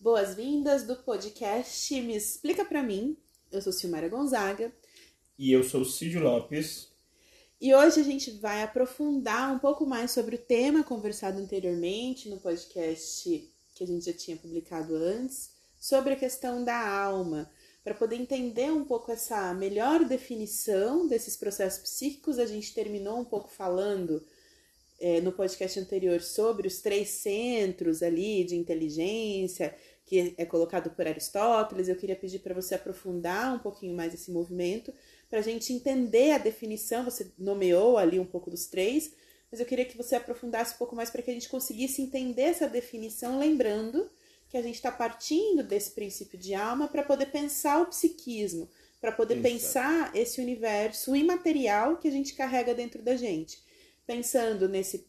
Boas-vindas do podcast Me Explica Pra Mim. Eu sou Silmara Gonzaga. E eu sou Cid Lopes. E hoje a gente vai aprofundar um pouco mais sobre o tema conversado anteriormente no podcast que a gente já tinha publicado antes, sobre a questão da alma. Para poder entender um pouco essa melhor definição desses processos psíquicos, a gente terminou um pouco falando é, no podcast anterior sobre os três centros ali de inteligência, que é colocado por Aristóteles. Eu queria pedir para você aprofundar um pouquinho mais esse movimento, para a gente entender a definição. Você nomeou ali um pouco dos três, mas eu queria que você aprofundasse um pouco mais para que a gente conseguisse entender essa definição, lembrando que a gente está partindo desse princípio de alma para poder pensar o psiquismo, para poder Exato. pensar esse universo imaterial que a gente carrega dentro da gente pensando nesse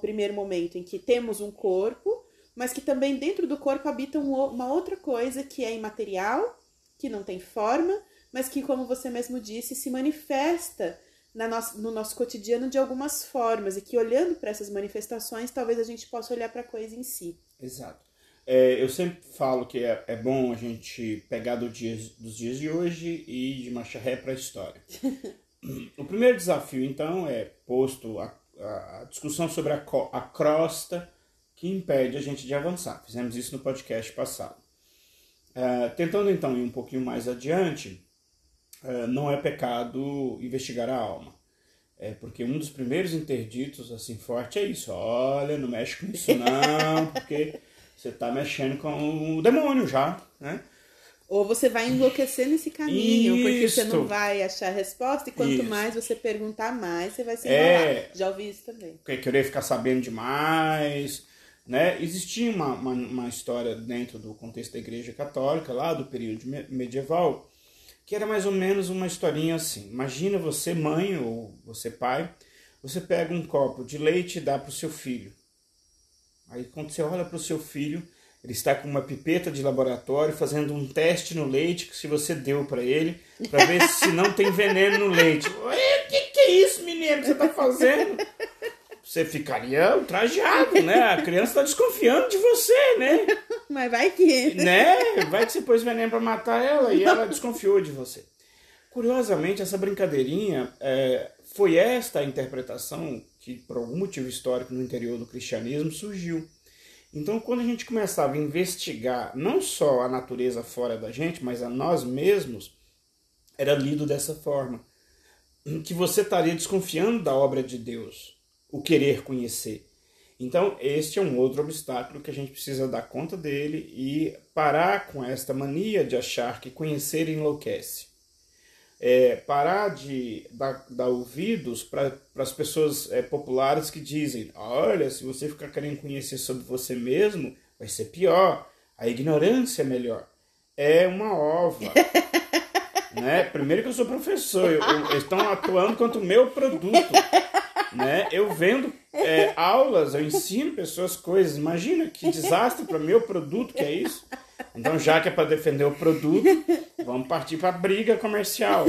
primeiro momento em que temos um corpo, mas que também dentro do corpo habita uma outra coisa que é imaterial, que não tem forma, mas que, como você mesmo disse, se manifesta nossa, no nosso cotidiano de algumas formas, e que olhando para essas manifestações, talvez a gente possa olhar para a coisa em si. Exato. É, eu sempre falo que é, é, bom a gente pegar do dia, dos dias de hoje e de marcha ré para a história. O primeiro desafio, então, é posto a, a discussão sobre a, a crosta que impede a gente de avançar. Fizemos isso no podcast passado. Uh, tentando, então, ir um pouquinho mais adiante, uh, não é pecado investigar a alma. É porque um dos primeiros interditos, assim, forte é isso. Olha, não mexe com isso não, porque você está mexendo com o demônio já, né? Ou você vai enlouquecer nesse caminho, Isto. porque você não vai achar a resposta, e quanto isso. mais você perguntar mais, você vai se enrolar. É, Já ouvi isso também. Querer ficar sabendo demais. Né? Existia uma, uma, uma, história dentro do contexto da Igreja Católica, lá do período medieval, que era mais ou menos uma historinha assim. Imagina você, mãe ou você, pai, você pega um copo de leite e dá para o seu filho. Aí quando você olha para o seu filho, ele está com uma pipeta de laboratório fazendo um teste no leite que se você deu para ele, para ver se não tem veneno no leite. O que, que é isso, menino, que você está fazendo? Você ficaria ultrajado, né? A criança está desconfiando de você, né? Mas vai que. Né? Vai que você pôs veneno para matar ela e ela desconfiou de você. Curiosamente, essa brincadeirinha é, foi esta a interpretação que, por algum motivo histórico no interior do cristianismo, surgiu. Então, quando a gente começava a investigar não só a natureza fora da gente, mas a nós mesmos, era lido dessa forma. Que você estaria desconfiando da obra de Deus, o querer conhecer. Então, este é um outro obstáculo que a gente precisa dar conta dele e parar com esta mania de achar que conhecer enlouquece é, parar de dar, dar ouvidos para as pessoas é, populares que dizem: olha, se você ficar querendo conhecer sobre você mesmo, vai ser pior. A ignorância é melhor. É uma ova. né? Primeiro que eu sou professor, eu, eu, eles estão atuando quanto meu produto. Né? Eu vendo é, aulas, eu ensino pessoas coisas. Imagina que desastre para meu produto que é isso. Então, já que é para defender o produto, vamos partir para a briga comercial.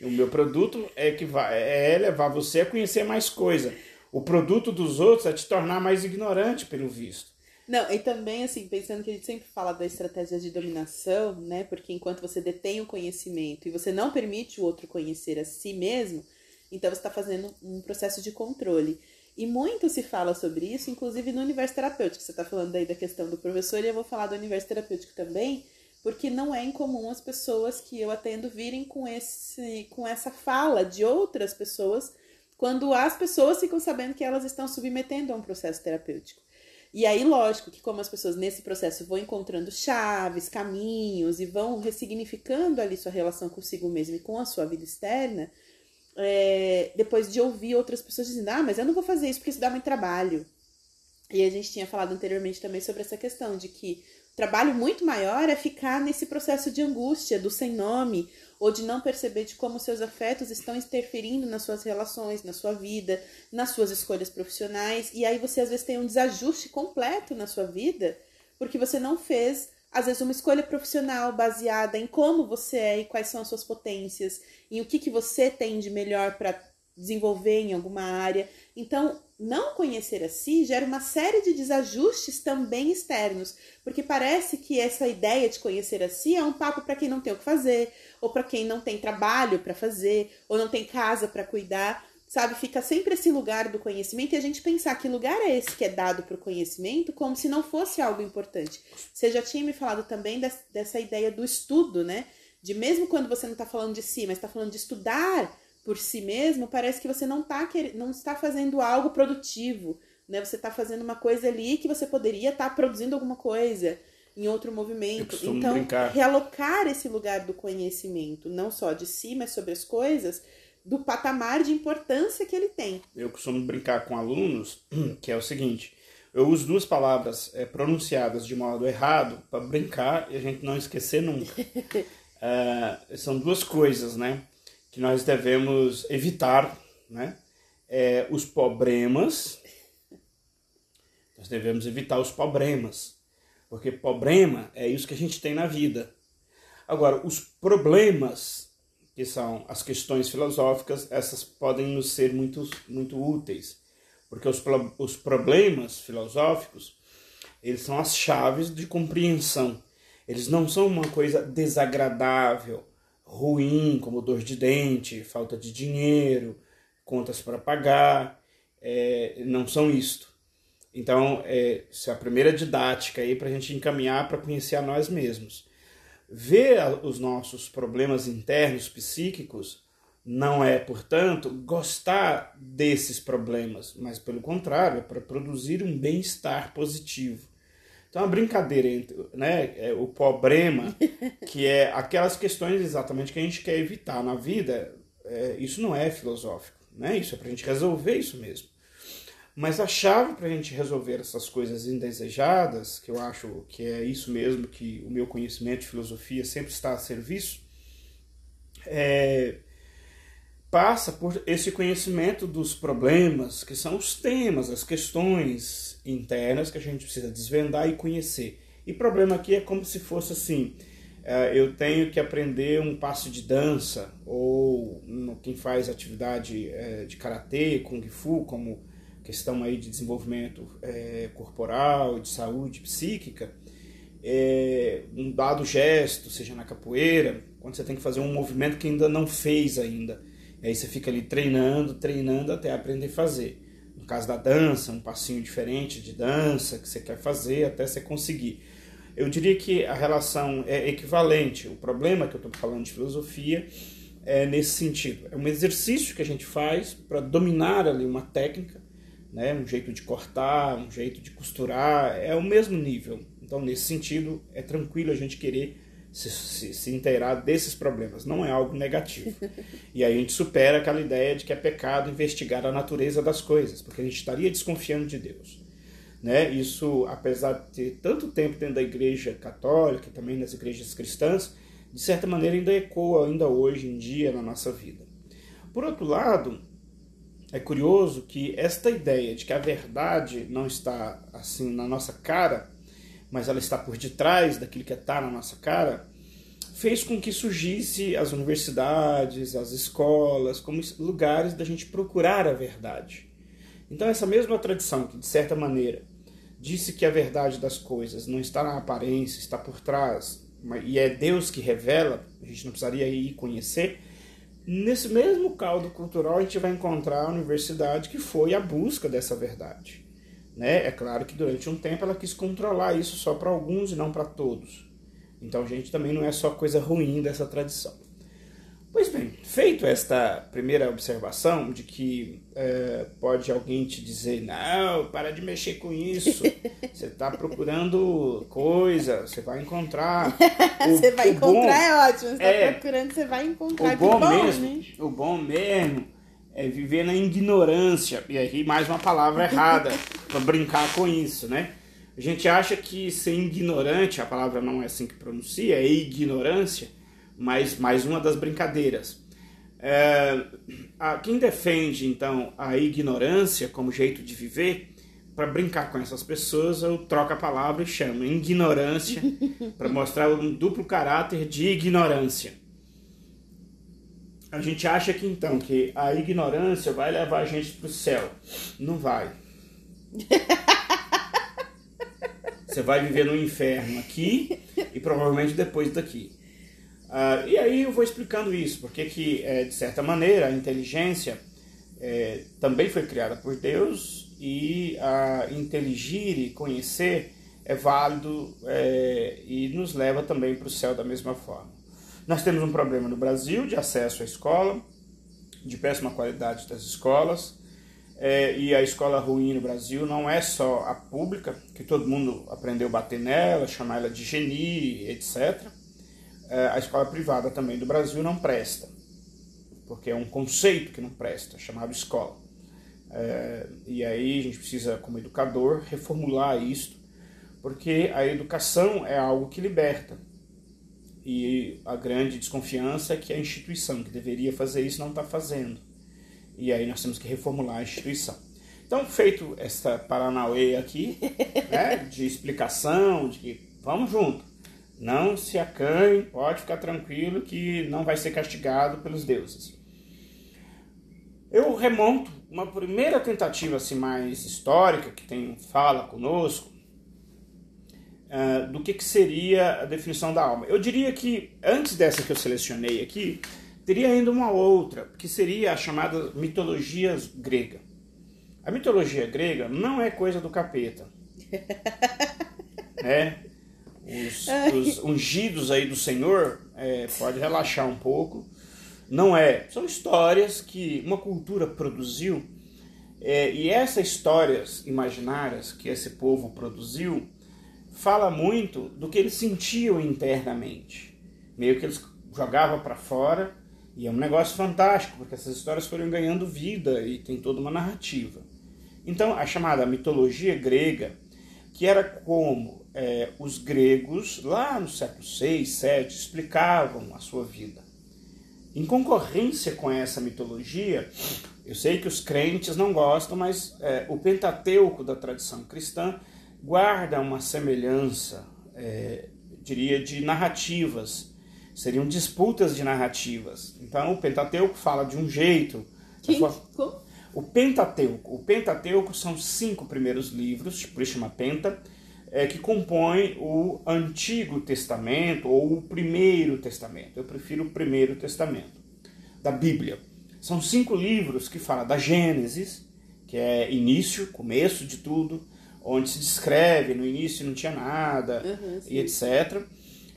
O meu produto é que vai, é levar você a conhecer mais coisa. O produto dos outros é te tornar mais ignorante, pelo visto. Não, e também, assim, pensando que a gente sempre fala da estratégia de dominação, né? Porque enquanto você detém o conhecimento e você não permite o outro conhecer a si mesmo, então você está fazendo um processo de controle. E muito se fala sobre isso, inclusive no universo terapêutico. Você está falando aí da questão do professor, e eu vou falar do universo terapêutico também, porque não é incomum as pessoas que eu atendo virem com, esse, com essa fala de outras pessoas, quando as pessoas ficam sabendo que elas estão submetendo a um processo terapêutico. E aí, lógico que como as pessoas nesse processo vão encontrando chaves, caminhos e vão ressignificando ali sua relação consigo mesmo e com a sua vida externa, é, depois de ouvir outras pessoas dizendo, ah, mas eu não vou fazer isso porque isso dá muito trabalho. E a gente tinha falado anteriormente também sobre essa questão de que o trabalho muito maior é ficar nesse processo de angústia, do sem nome, ou de não perceber de como seus afetos estão interferindo nas suas relações, na sua vida, nas suas escolhas profissionais. E aí você às vezes tem um desajuste completo na sua vida, porque você não fez às vezes uma escolha profissional baseada em como você é e quais são as suas potências, em o que, que você tem de melhor para desenvolver em alguma área. Então, não conhecer a si gera uma série de desajustes também externos, porque parece que essa ideia de conhecer a si é um papo para quem não tem o que fazer, ou para quem não tem trabalho para fazer, ou não tem casa para cuidar, sabe? Fica sempre esse lugar do conhecimento e a gente pensar que lugar é esse que é dado para o conhecimento como se não fosse algo importante. Você já tinha me falado também dessa ideia do estudo, né? De mesmo quando você não está falando de si, mas está falando de estudar por si mesmo, parece que você não, tá, não está fazendo algo produtivo, né? Você está fazendo uma coisa ali que você poderia estar tá produzindo alguma coisa em outro movimento. Então, brincar. realocar esse lugar do conhecimento, não só de si, mas sobre as coisas, do patamar de importância que ele tem. Eu costumo brincar com alunos, que é o seguinte: eu uso duas palavras é, pronunciadas de modo errado para brincar e a gente não esquecer nunca. uh, são duas coisas, né? que nós devemos evitar, né? É, os problemas. Nós devemos evitar os problemas, porque problema é isso que a gente tem na vida. Agora, os problemas, que são as questões filosóficas, essas podem nos ser muito, muito úteis, porque os, os problemas filosóficos, eles são as chaves de compreensão. Eles não são uma coisa desagradável, ruim, como dor de dente, falta de dinheiro, contas para pagar, é, não são isto. Então, é, essa é a primeira didática aí para a gente encaminhar para conhecer a nós mesmos. Ver os nossos problemas internos psíquicos não é, portanto, gostar desses problemas, mas pelo contrário, é para produzir um bem-estar positivo. Então, a brincadeira entre né, é o problema, que é aquelas questões exatamente que a gente quer evitar na vida, é, isso não é filosófico, né? Isso é para a gente resolver isso mesmo. Mas a chave para a gente resolver essas coisas indesejadas, que eu acho que é isso mesmo que o meu conhecimento de filosofia sempre está a serviço, é, passa por esse conhecimento dos problemas, que são os temas, as questões internas que a gente precisa desvendar e conhecer. E problema aqui é como se fosse assim: é, eu tenho que aprender um passo de dança, ou quem faz atividade é, de karatê, kung fu, como questão aí de desenvolvimento é, corporal, de saúde psíquica, é, um dado gesto, seja na capoeira, quando você tem que fazer um movimento que ainda não fez ainda. Aí você fica ali treinando, treinando até aprender a fazer no caso da dança, um passinho diferente de dança que você quer fazer até você conseguir. Eu diria que a relação é equivalente. O problema que eu estou falando de filosofia é nesse sentido. É um exercício que a gente faz para dominar ali uma técnica, né? um jeito de cortar, um jeito de costurar, é o mesmo nível. Então, nesse sentido, é tranquilo a gente querer se, se, se inteirar desses problemas. Não é algo negativo. E aí a gente supera aquela ideia de que é pecado investigar a natureza das coisas, porque a gente estaria desconfiando de Deus. Né? Isso, apesar de ter tanto tempo dentro da igreja católica e também nas igrejas cristãs, de certa maneira ainda ecoa ainda hoje em dia na nossa vida. Por outro lado, é curioso que esta ideia de que a verdade não está assim na nossa cara mas ela está por detrás daquilo que está na nossa cara, fez com que surgisse as universidades, as escolas, como lugares da gente procurar a verdade. Então, essa mesma tradição que, de certa maneira, disse que a verdade das coisas não está na aparência, está por trás, e é Deus que revela, a gente não precisaria ir conhecer. Nesse mesmo caldo cultural, a gente vai encontrar a universidade que foi a busca dessa verdade. Né? É claro que durante um tempo ela quis controlar isso só para alguns e não para todos. Então, gente, também não é só coisa ruim dessa tradição. Pois bem, feito esta primeira observação de que é, pode alguém te dizer, não, para de mexer com isso, você está procurando coisa, você vai encontrar. O, você vai encontrar bom, é ótimo, você está é, procurando, você vai encontrar. O bom, bom mesmo, né? o bom mesmo é viver na ignorância. E aí mais uma palavra errada para brincar com isso, né? A gente acha que ser ignorante, a palavra não é assim que pronuncia, é ignorância, mas mais uma das brincadeiras. É, a, quem defende então a ignorância como jeito de viver, para brincar com essas pessoas, eu troco a palavra e chamo ignorância para mostrar um duplo caráter de ignorância. A gente acha que então que a ignorância vai levar a gente para o céu. Não vai. Você vai viver no inferno aqui e provavelmente depois daqui. Uh, e aí eu vou explicando isso, porque que, é, de certa maneira, a inteligência é, também foi criada por Deus e a inteligir e conhecer é válido é, e nos leva também para o céu da mesma forma. Nós temos um problema no Brasil de acesso à escola, de péssima qualidade das escolas, é, e a escola ruim no Brasil não é só a pública, que todo mundo aprendeu a bater nela, chamar ela de genie, etc. É, a escola privada também do Brasil não presta, porque é um conceito que não presta, chamado escola. É, e aí a gente precisa, como educador, reformular isto, porque a educação é algo que liberta. E a grande desconfiança é que a instituição que deveria fazer isso não está fazendo e aí nós temos que reformular a instituição. Então, feito essa Paranauê aqui, né, de explicação, de que vamos junto, não se acanhe, pode ficar tranquilo que não vai ser castigado pelos deuses. Eu remonto uma primeira tentativa assim, mais histórica, que tem fala conosco, uh, do que, que seria a definição da alma. Eu diria que, antes dessa que eu selecionei aqui, Teria ainda uma outra, que seria a chamada mitologia grega. A mitologia grega não é coisa do capeta. né? Os, os, ungidos aí do Senhor, é, pode relaxar um pouco. Não é. São histórias que uma cultura produziu. É, e essas histórias imaginárias que esse povo produziu fala muito do que eles sentiam internamente. Meio que eles jogavam para fora e é um negócio fantástico, porque essas histórias foram ganhando vida e tem toda uma narrativa. Então, a chamada mitologia grega, que era como é, os gregos, lá no século 6, 7, explicavam a sua vida. Em concorrência com essa mitologia, eu sei que os crentes não gostam, mas é, o Pentateuco da tradição cristã guarda uma semelhança, é, diria, de narrativas seriam disputas de narrativas. Então o Pentateuco fala de um jeito. Quem? O Pentateuco. O Pentateuco são cinco primeiros livros, por isso chama Penta, é, que compõem o Antigo Testamento ou o Primeiro Testamento. Eu prefiro o Primeiro Testamento da Bíblia. São cinco livros que falam da Gênesis, que é início, começo de tudo, onde se descreve, no início não tinha nada, uhum, e etc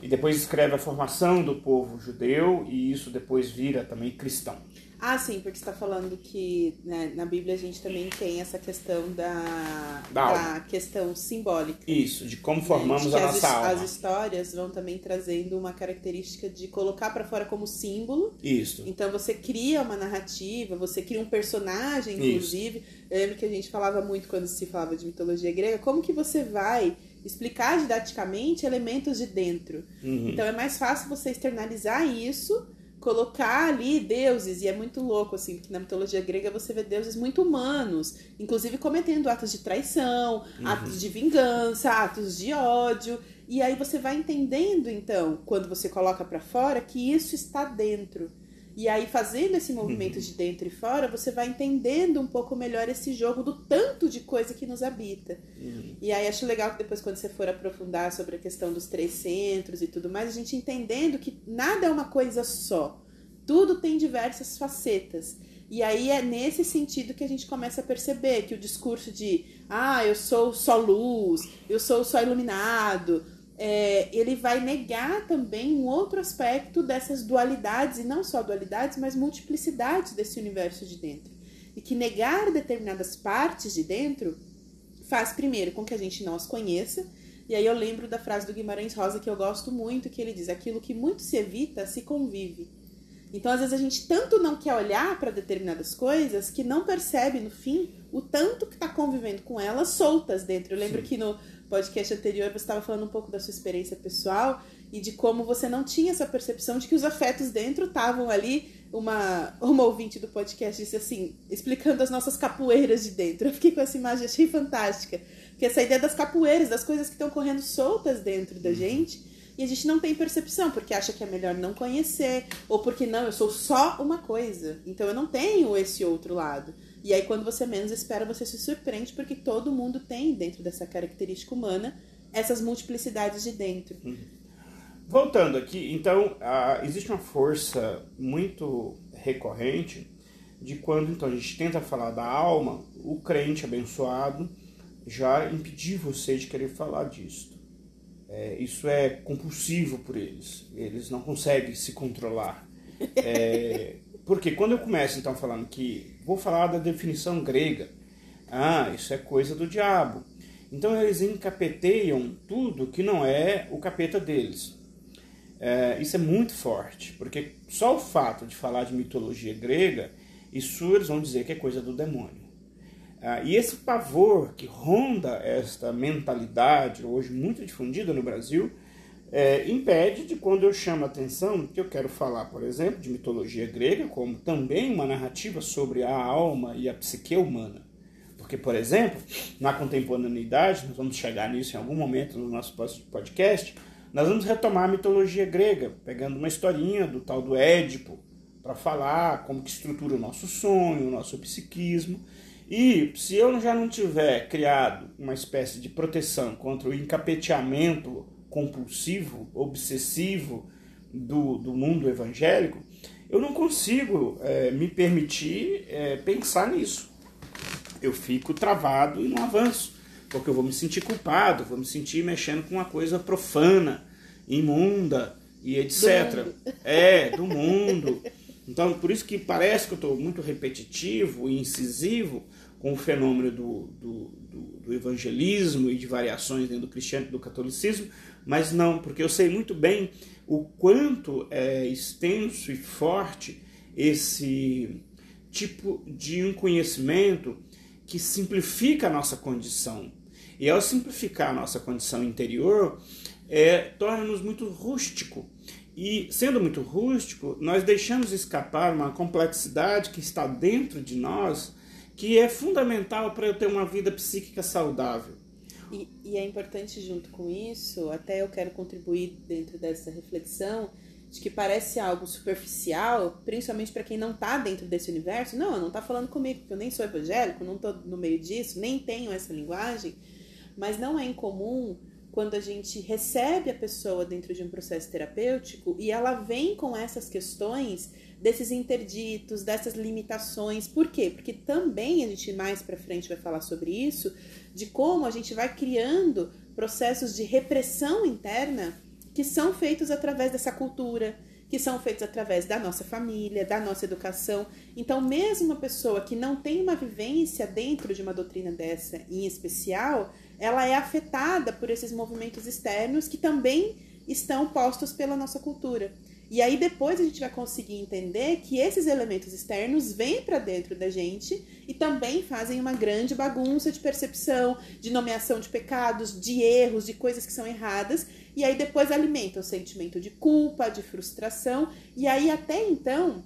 e depois escreve a formação do povo judeu e isso depois vira também cristão. Ah, sim, porque está falando que né, na Bíblia a gente também tem essa questão da, da, da questão simbólica. Isso, de como formamos né, de a nossa as, alma. As histórias vão também trazendo uma característica de colocar para fora como símbolo. Isso. Então você cria uma narrativa, você cria um personagem, inclusive. Isso. Eu lembro que a gente falava muito quando se falava de mitologia grega, como que você vai explicar didaticamente elementos de dentro. Uhum. Então é mais fácil você externalizar isso, colocar ali deuses, e é muito louco, assim, porque na mitologia grega você vê deuses muito humanos, inclusive cometendo atos de traição, uhum. atos de vingança, atos de ódio. E aí você vai entendendo, então, quando você coloca para fora, que isso está dentro. E aí, fazendo esse movimento uhum. de dentro e fora, você vai entendendo um pouco melhor esse jogo do tanto de coisa que nos habita. Uhum. E aí, acho legal que depois, quando você for aprofundar sobre a questão dos três centros e tudo mais, a gente entendendo que nada é uma coisa só. Tudo tem diversas facetas. E aí é nesse sentido que a gente começa a perceber que o discurso de ah, eu sou só luz, eu sou só iluminado, é, ele vai negar também um outro aspecto dessas dualidades, e não só dualidades, mas multiplicidades desse universo de dentro. E que negar determinadas partes de dentro faz, primeiro, com que a gente não as conheça. E aí eu lembro da frase do Guimarães Rosa que eu gosto muito, que ele diz: aquilo que muito se evita, se convive. Então, às vezes, a gente tanto não quer olhar para determinadas coisas que não percebe, no fim, o tanto que está convivendo com elas soltas dentro. Eu lembro Sim. que no podcast anterior você estava falando um pouco da sua experiência pessoal e de como você não tinha essa percepção de que os afetos dentro estavam ali. Uma, uma ouvinte do podcast disse assim, explicando as nossas capoeiras de dentro. Eu fiquei com essa imagem, achei fantástica. Porque essa ideia das capoeiras, das coisas que estão correndo soltas dentro da uhum. gente, e a gente não tem percepção, porque acha que é melhor não conhecer, ou porque não, eu sou só uma coisa, então eu não tenho esse outro lado. E aí, quando você menos espera, você se surpreende, porque todo mundo tem, dentro dessa característica humana, essas multiplicidades de dentro. Uhum. Voltando aqui, então, existe uma força muito recorrente de quando então a gente tenta falar da alma, o crente abençoado já impedir você de querer falar disso. É, isso é compulsivo por eles. Eles não conseguem se controlar. É, porque quando eu começo então falando que vou falar da definição grega, ah, isso é coisa do diabo. Então eles encapeteiam tudo que não é o capeta deles. É, isso é muito forte, porque só o fato de falar de mitologia grega, isso eles vão dizer que é coisa do demônio. Ah, e esse pavor que ronda esta mentalidade, hoje muito difundida no Brasil, é, impede de quando eu chamo a atenção que eu quero falar, por exemplo, de mitologia grega, como também uma narrativa sobre a alma e a psique humana. Porque, por exemplo, na contemporaneidade, nós vamos chegar nisso em algum momento no nosso podcast, nós vamos retomar a mitologia grega, pegando uma historinha do tal do Édipo, para falar como que estrutura o nosso sonho, o nosso psiquismo. E se eu já não tiver criado uma espécie de proteção contra o encapeteamento compulsivo, obsessivo do, do mundo evangélico, eu não consigo é, me permitir é, pensar nisso. Eu fico travado e não avanço, porque eu vou me sentir culpado, vou me sentir mexendo com uma coisa profana, imunda e etc. Do é, do mundo. Então, por isso que parece que eu estou muito repetitivo e incisivo com o fenômeno do, do, do, do, evangelismo e de variações dentro do cristianismo do catolicismo, mas não, porque eu sei muito bem o quanto é extenso e forte esse tipo de um conhecimento que simplifica a nossa condição. E ao simplificar a nossa condição interior, é, torna-nos muito rústico. E sendo muito rústico, nós deixamos escapar uma complexidade que está dentro de nós, que é fundamental para eu ter uma vida psíquica saudável. E, e, é importante junto com isso, até eu quero contribuir dentro dessa reflexão, de que parece algo superficial, principalmente para quem não está dentro desse universo. Não, não está falando comigo, porque eu nem sou evangélico, não estou no meio disso, nem tenho essa linguagem. Mas não é incomum quando a gente recebe a pessoa dentro de um processo terapêutico e ela vem com essas questões desses interditos, dessas limitações. Por quê? Porque também a gente mais para frente vai falar sobre isso, de como a gente vai criando processos de repressão interna que são feitos através dessa cultura, que são feitos através da nossa família, da nossa educação. Então, mesmo uma pessoa que não tem uma vivência dentro de uma doutrina dessa em especial, ela é afetada por esses movimentos externos que também estão postos pela nossa cultura. E aí depois a gente vai conseguir entender que esses elementos externos vêm para dentro da gente e também fazem uma grande bagunça de percepção, de nomeação de pecados, de erros, de coisas que são erradas, e aí depois alimenta o sentimento de culpa, de frustração, e aí até então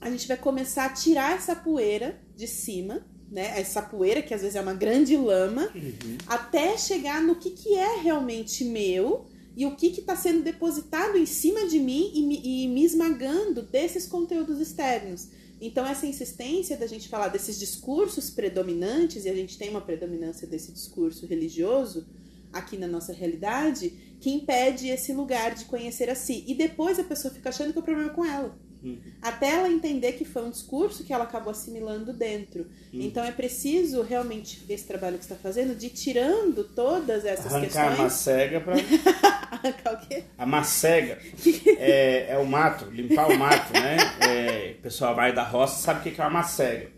a gente vai começar a tirar essa poeira de cima né? Essa poeira, que às vezes é uma grande lama, uhum. até chegar no que, que é realmente meu e o que está sendo depositado em cima de mim e me, e me esmagando desses conteúdos externos. Então, essa insistência da gente falar desses discursos predominantes, e a gente tem uma predominância desse discurso religioso aqui na nossa realidade, que impede esse lugar de conhecer a si. E depois a pessoa fica achando que o problema é com ela. Uhum. Até ela entender que foi um discurso que ela acabou assimilando dentro. Uhum. Então é preciso realmente esse trabalho que está fazendo de tirando todas essas Arrancar questões. Arrancar a macega para. Arrancar o quê? A macega. é, é o mato, limpar o mato, né? É, o pessoal vai da roça sabe o que é uma macega.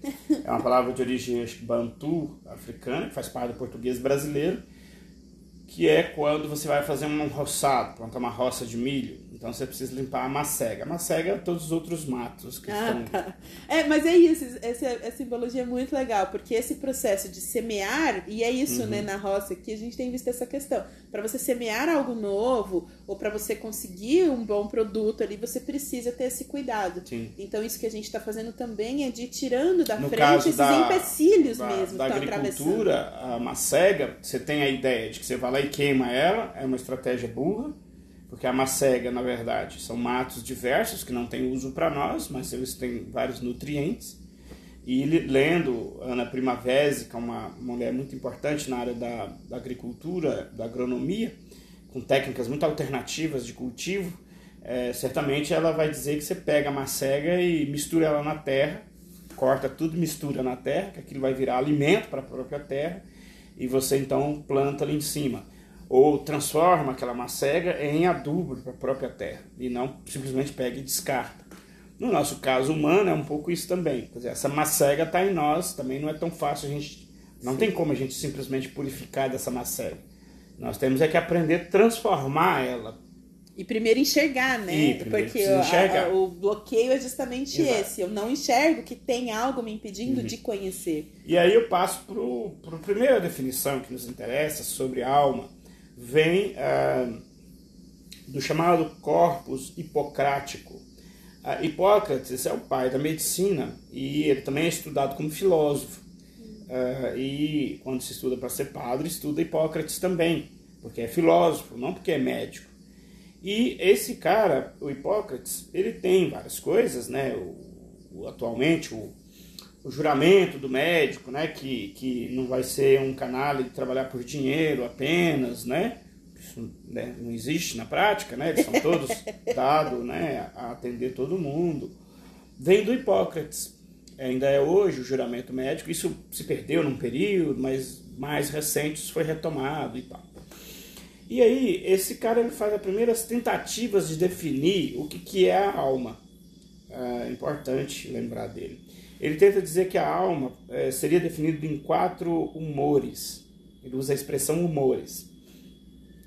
É uma palavra de origem acho, bantu, africana, que faz parte do português brasileiro que é quando você vai fazer um roçado, plantar uma roça de milho. Então você precisa limpar a macega. A macega é todos os outros matos que ah, estão. Tá. É, mas é isso, essa, essa simbologia é muito legal, porque esse processo de semear, e é isso, né, uhum. né, na roça, que a gente tem visto essa questão. Para você semear algo novo, ou para você conseguir um bom produto ali, você precisa ter esse cuidado. Sim. Então isso que a gente está fazendo também é de ir tirando da no frente esses da, empecilhos da, mesmo. Da agricultura, a macega, você tem a ideia de que você vai lá e queima ela, é uma estratégia burra porque a macega, na verdade, são matos diversos que não têm uso para nós, mas eles têm vários nutrientes. E lendo Ana Primavera, que é uma mulher muito importante na área da, da agricultura, da agronomia, com técnicas muito alternativas de cultivo, é, certamente ela vai dizer que você pega a macega e mistura ela na terra, corta tudo, mistura na terra, que aquilo vai virar alimento para a própria terra, e você então planta ali em cima ou transforma aquela macega em adubo para a própria terra e não simplesmente pega e descarta. No nosso caso humano é um pouco isso também. Dizer, essa macega está em nós, também não é tão fácil a gente. Não tem como a gente simplesmente purificar dessa macega. Nós temos é que aprender a transformar ela. E primeiro enxergar, né? E Porque enxergar. A, a, o bloqueio é justamente Exato. esse. Eu não enxergo que tem algo me impedindo uhum. de conhecer. E aí eu passo para a primeira definição que nos interessa sobre alma vem ah, do chamado corpus hipocrático. Ah, Hipócrates é o pai da medicina e ele também é estudado como filósofo. Ah, e quando se estuda para ser padre, estuda Hipócrates também, porque é filósofo, não porque é médico. E esse cara, o Hipócrates, ele tem várias coisas, né? O, o, atualmente, o, o juramento do médico, né, que, que não vai ser um canal de trabalhar por dinheiro apenas, né, isso né, não existe na prática, né, eles são todos dados né, a atender todo mundo, vem do Hipócrates. Ainda é hoje o juramento médico, isso se perdeu num período, mas mais recente isso foi retomado e tal. E aí, esse cara ele faz as primeiras tentativas de definir o que, que é a alma. É importante lembrar dele. Ele tenta dizer que a alma é, seria definida em quatro humores. Ele usa a expressão humores.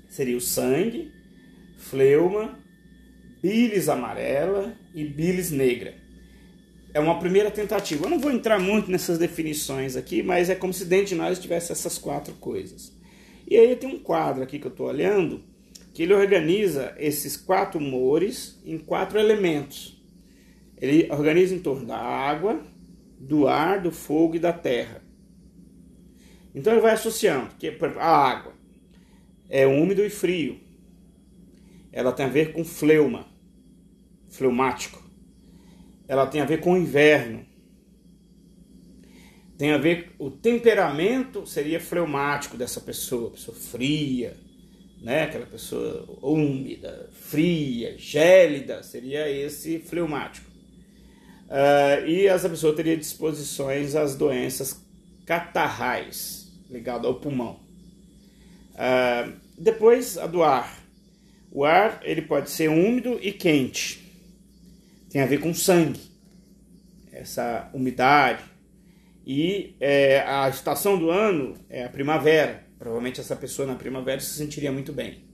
Seria o sangue, fleuma, bilis amarela e bilis negra. É uma primeira tentativa. Eu não vou entrar muito nessas definições aqui, mas é como se dentro de nós tivesse essas quatro coisas. E aí tem um quadro aqui que eu estou olhando, que ele organiza esses quatro humores em quatro elementos. Ele organiza em torno da água, do ar, do fogo e da terra. Então ele vai associando que a água é úmido e frio. Ela tem a ver com fleuma, fleumático. Ela tem a ver com inverno. Tem a ver o temperamento seria fleumático dessa pessoa, pessoa fria, né? Aquela pessoa úmida, fria, gélida, seria esse fleumático. Uh, e essa pessoa teria disposições às doenças catarrais, ligado ao pulmão. Uh, depois, a do ar. O ar ele pode ser úmido e quente. Tem a ver com sangue, essa umidade. E é, a estação do ano é a primavera. Provavelmente essa pessoa na primavera se sentiria muito bem.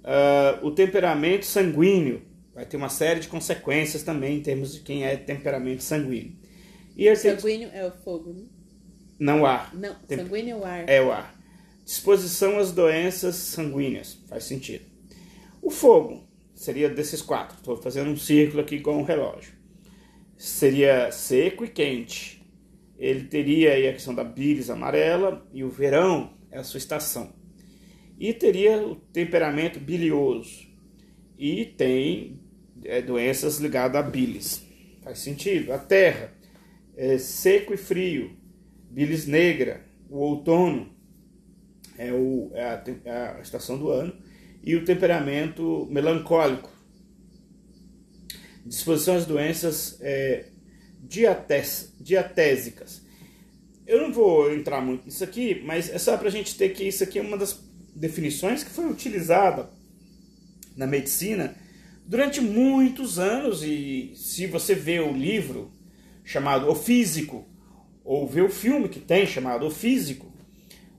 Uh, o temperamento sanguíneo vai ter uma série de consequências também em termos de quem é temperamento sanguíneo. E sanguíneo é o fogo, né? Não o ar. Não, Temp... sanguíneo é o ar. É o ar. Disposição às doenças sanguíneas, faz sentido. O fogo seria desses quatro. Estou fazendo um círculo aqui com um relógio. Seria seco e quente. Ele teria aí a questão da bilis amarela e o verão é a sua estação. E teria o temperamento bilioso e tem é, doenças ligadas a bilis. Faz sentido. A terra é seco e frio, bilis negra, o outono é, o, é, a, é a estação do ano e o temperamento melancólico. Disposição às doenças é, diatés, diatésicas. Eu não vou entrar muito nisso aqui, mas é só para a gente ter que isso aqui é uma das definições que foi utilizada na medicina durante muitos anos. E se você vê o livro chamado O Físico, ou vê o filme que tem chamado O Físico,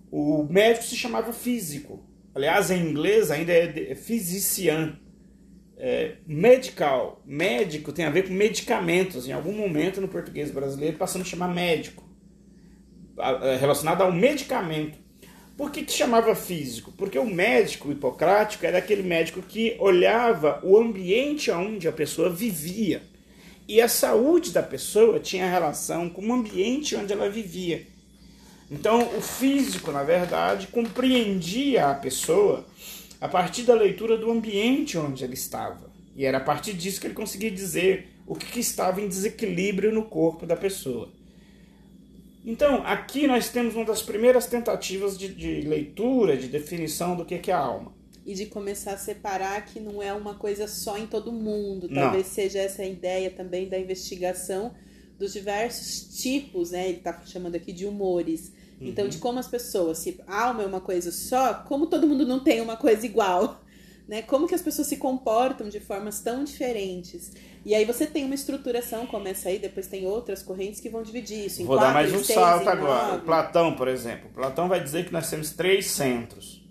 o médico se chamava físico. Aliás, em inglês ainda é, é physician. É, medical, médico tem a ver com medicamentos. Em algum momento no português brasileiro passando a chamar médico, relacionado ao medicamento. Por que, que chamava físico? Porque o médico hipocrático era aquele médico que olhava o ambiente onde a pessoa vivia. E a saúde da pessoa tinha relação com o ambiente onde ela vivia. Então, o físico, na verdade, compreendia a pessoa a partir da leitura do ambiente onde ele estava. E era a partir disso que ele conseguia dizer o que, que estava em desequilíbrio no corpo da pessoa. Então, aqui nós temos uma das primeiras tentativas de, de leitura, de definição do que, que é a alma. E de começar a separar que não é uma coisa só em todo mundo. Talvez não. seja essa a ideia também da investigação dos diversos tipos, né? Ele está chamando aqui de humores. Uhum. Então, de como as pessoas, se alma é uma coisa só, como todo mundo não tem uma coisa igual, né? Como que as pessoas se comportam de formas tão diferentes. E aí você tem uma estruturação como essa aí, depois tem outras correntes que vão dividir isso. Em Vou quatro, dar mais um seis, salto agora. Nove. Platão, por exemplo. Platão vai dizer que nós temos três centros.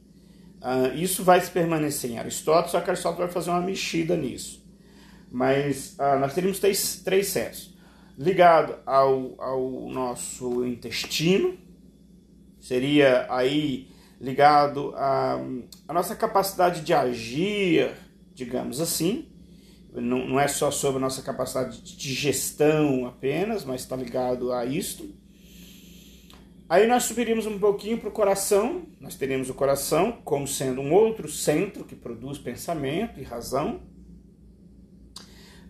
Uh, isso vai se permanecer em Aristóteles, só que Aristóteles vai fazer uma mexida nisso. Mas uh, nós teríamos três, três centros. Ligado ao, ao nosso intestino, seria aí ligado à, à nossa capacidade de agir, digamos assim. Não, não é só sobre a nossa capacidade de gestão apenas, mas está ligado a isto. Aí nós subiríamos um pouquinho para o coração, nós teríamos o coração como sendo um outro centro que produz pensamento e razão.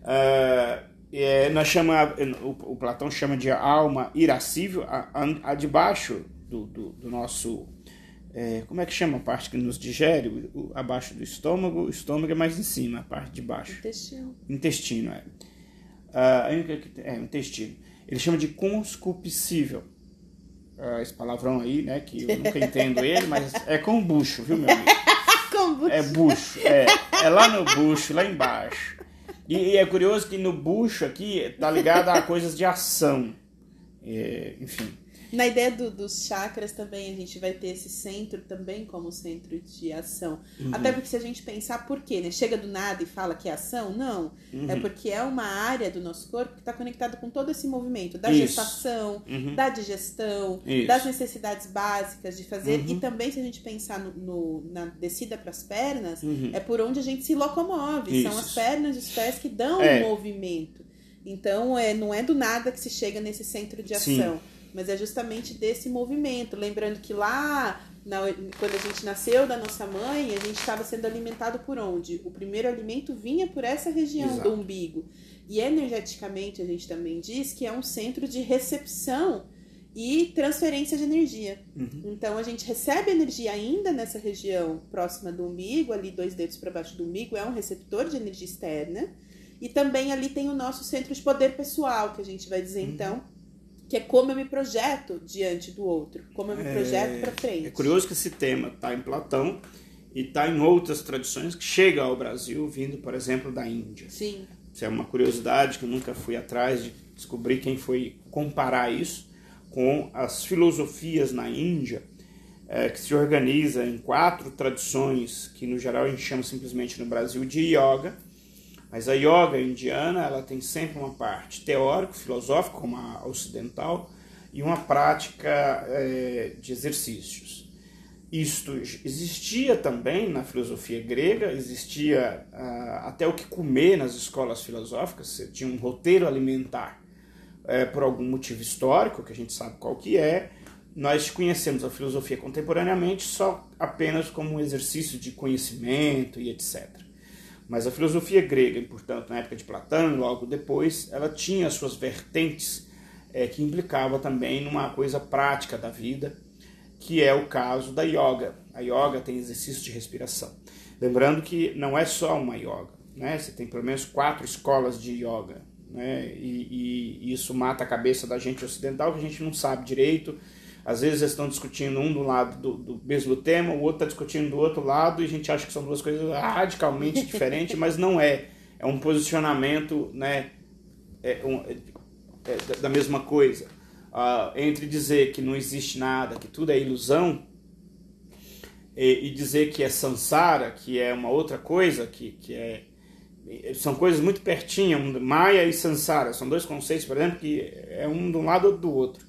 Uh, é, nós chama, o, o, Platão chama de alma irascível, a, a, a de baixo do, do, do nosso. É, como é que chama a parte que nos digere? O, abaixo do estômago, o estômago é mais em cima, a parte de baixo. Intestino. Intestino, é. Uh, é, intestino. Ele chama de conscupiscível uh, esse palavrão aí, né? Que eu nunca entendo ele, mas é com bucho, viu, meu amigo? com bucho. É bucho, é. É lá no bucho, lá embaixo. E, e é curioso que no bucho aqui tá ligado a coisas de ação. É, enfim. Na ideia do, dos chakras também, a gente vai ter esse centro também como centro de ação. Uhum. Até porque se a gente pensar por quê, né? Chega do nada e fala que é ação, não. Uhum. É porque é uma área do nosso corpo que está conectada com todo esse movimento da Isso. gestação, uhum. da digestão, Isso. das necessidades básicas de fazer. E uhum. também, se a gente pensar no, no na descida para as pernas, uhum. é por onde a gente se locomove. Isso. São as pernas e os pés que dão é. o movimento. Então, é, não é do nada que se chega nesse centro de ação. Sim mas é justamente desse movimento. Lembrando que lá, na, quando a gente nasceu da nossa mãe, a gente estava sendo alimentado por onde? O primeiro alimento vinha por essa região Exato. do umbigo. E energeticamente a gente também diz que é um centro de recepção e transferência de energia. Uhum. Então a gente recebe energia ainda nessa região próxima do umbigo, ali dois dedos para baixo do umbigo, é um receptor de energia externa. E também ali tem o nosso centro de poder pessoal, que a gente vai dizer uhum. então, que é como eu me projeto diante do outro, como eu me projeto para frente. É curioso que esse tema está em Platão e está em outras tradições que chega ao Brasil vindo, por exemplo, da Índia. Sim. Isso é uma curiosidade que eu nunca fui atrás de descobrir quem foi comparar isso com as filosofias na Índia, é, que se organiza em quatro tradições que no geral a gente chama simplesmente no Brasil de yoga mas a yoga indiana ela tem sempre uma parte teórica, filosófica, como a ocidental, e uma prática é, de exercícios. Isto existia também na filosofia grega, existia ah, até o que comer nas escolas filosóficas, você tinha um roteiro alimentar é, por algum motivo histórico, que a gente sabe qual que é. Nós conhecemos a filosofia contemporaneamente só apenas como um exercício de conhecimento e etc. Mas a filosofia grega, portanto, na época de Platão, logo depois, ela tinha suas vertentes é, que implicava também numa coisa prática da vida, que é o caso da yoga. A yoga tem exercício de respiração. Lembrando que não é só uma yoga, né? Você tem pelo menos quatro escolas de yoga, né? E, e, e isso mata a cabeça da gente ocidental que a gente não sabe direito às vezes estão discutindo um do lado do, do mesmo tema, o outro está discutindo do outro lado e a gente acha que são duas coisas radicalmente diferentes, mas não é. É um posicionamento né, é um, é, é da mesma coisa. Uh, entre dizer que não existe nada, que tudo é ilusão, e, e, dizer que é samsara, que é uma outra coisa, que, que é são coisas muito pertinhas, Maya e Sansara, são dois conceitos, por exemplo, que é um de um lado ou do outro.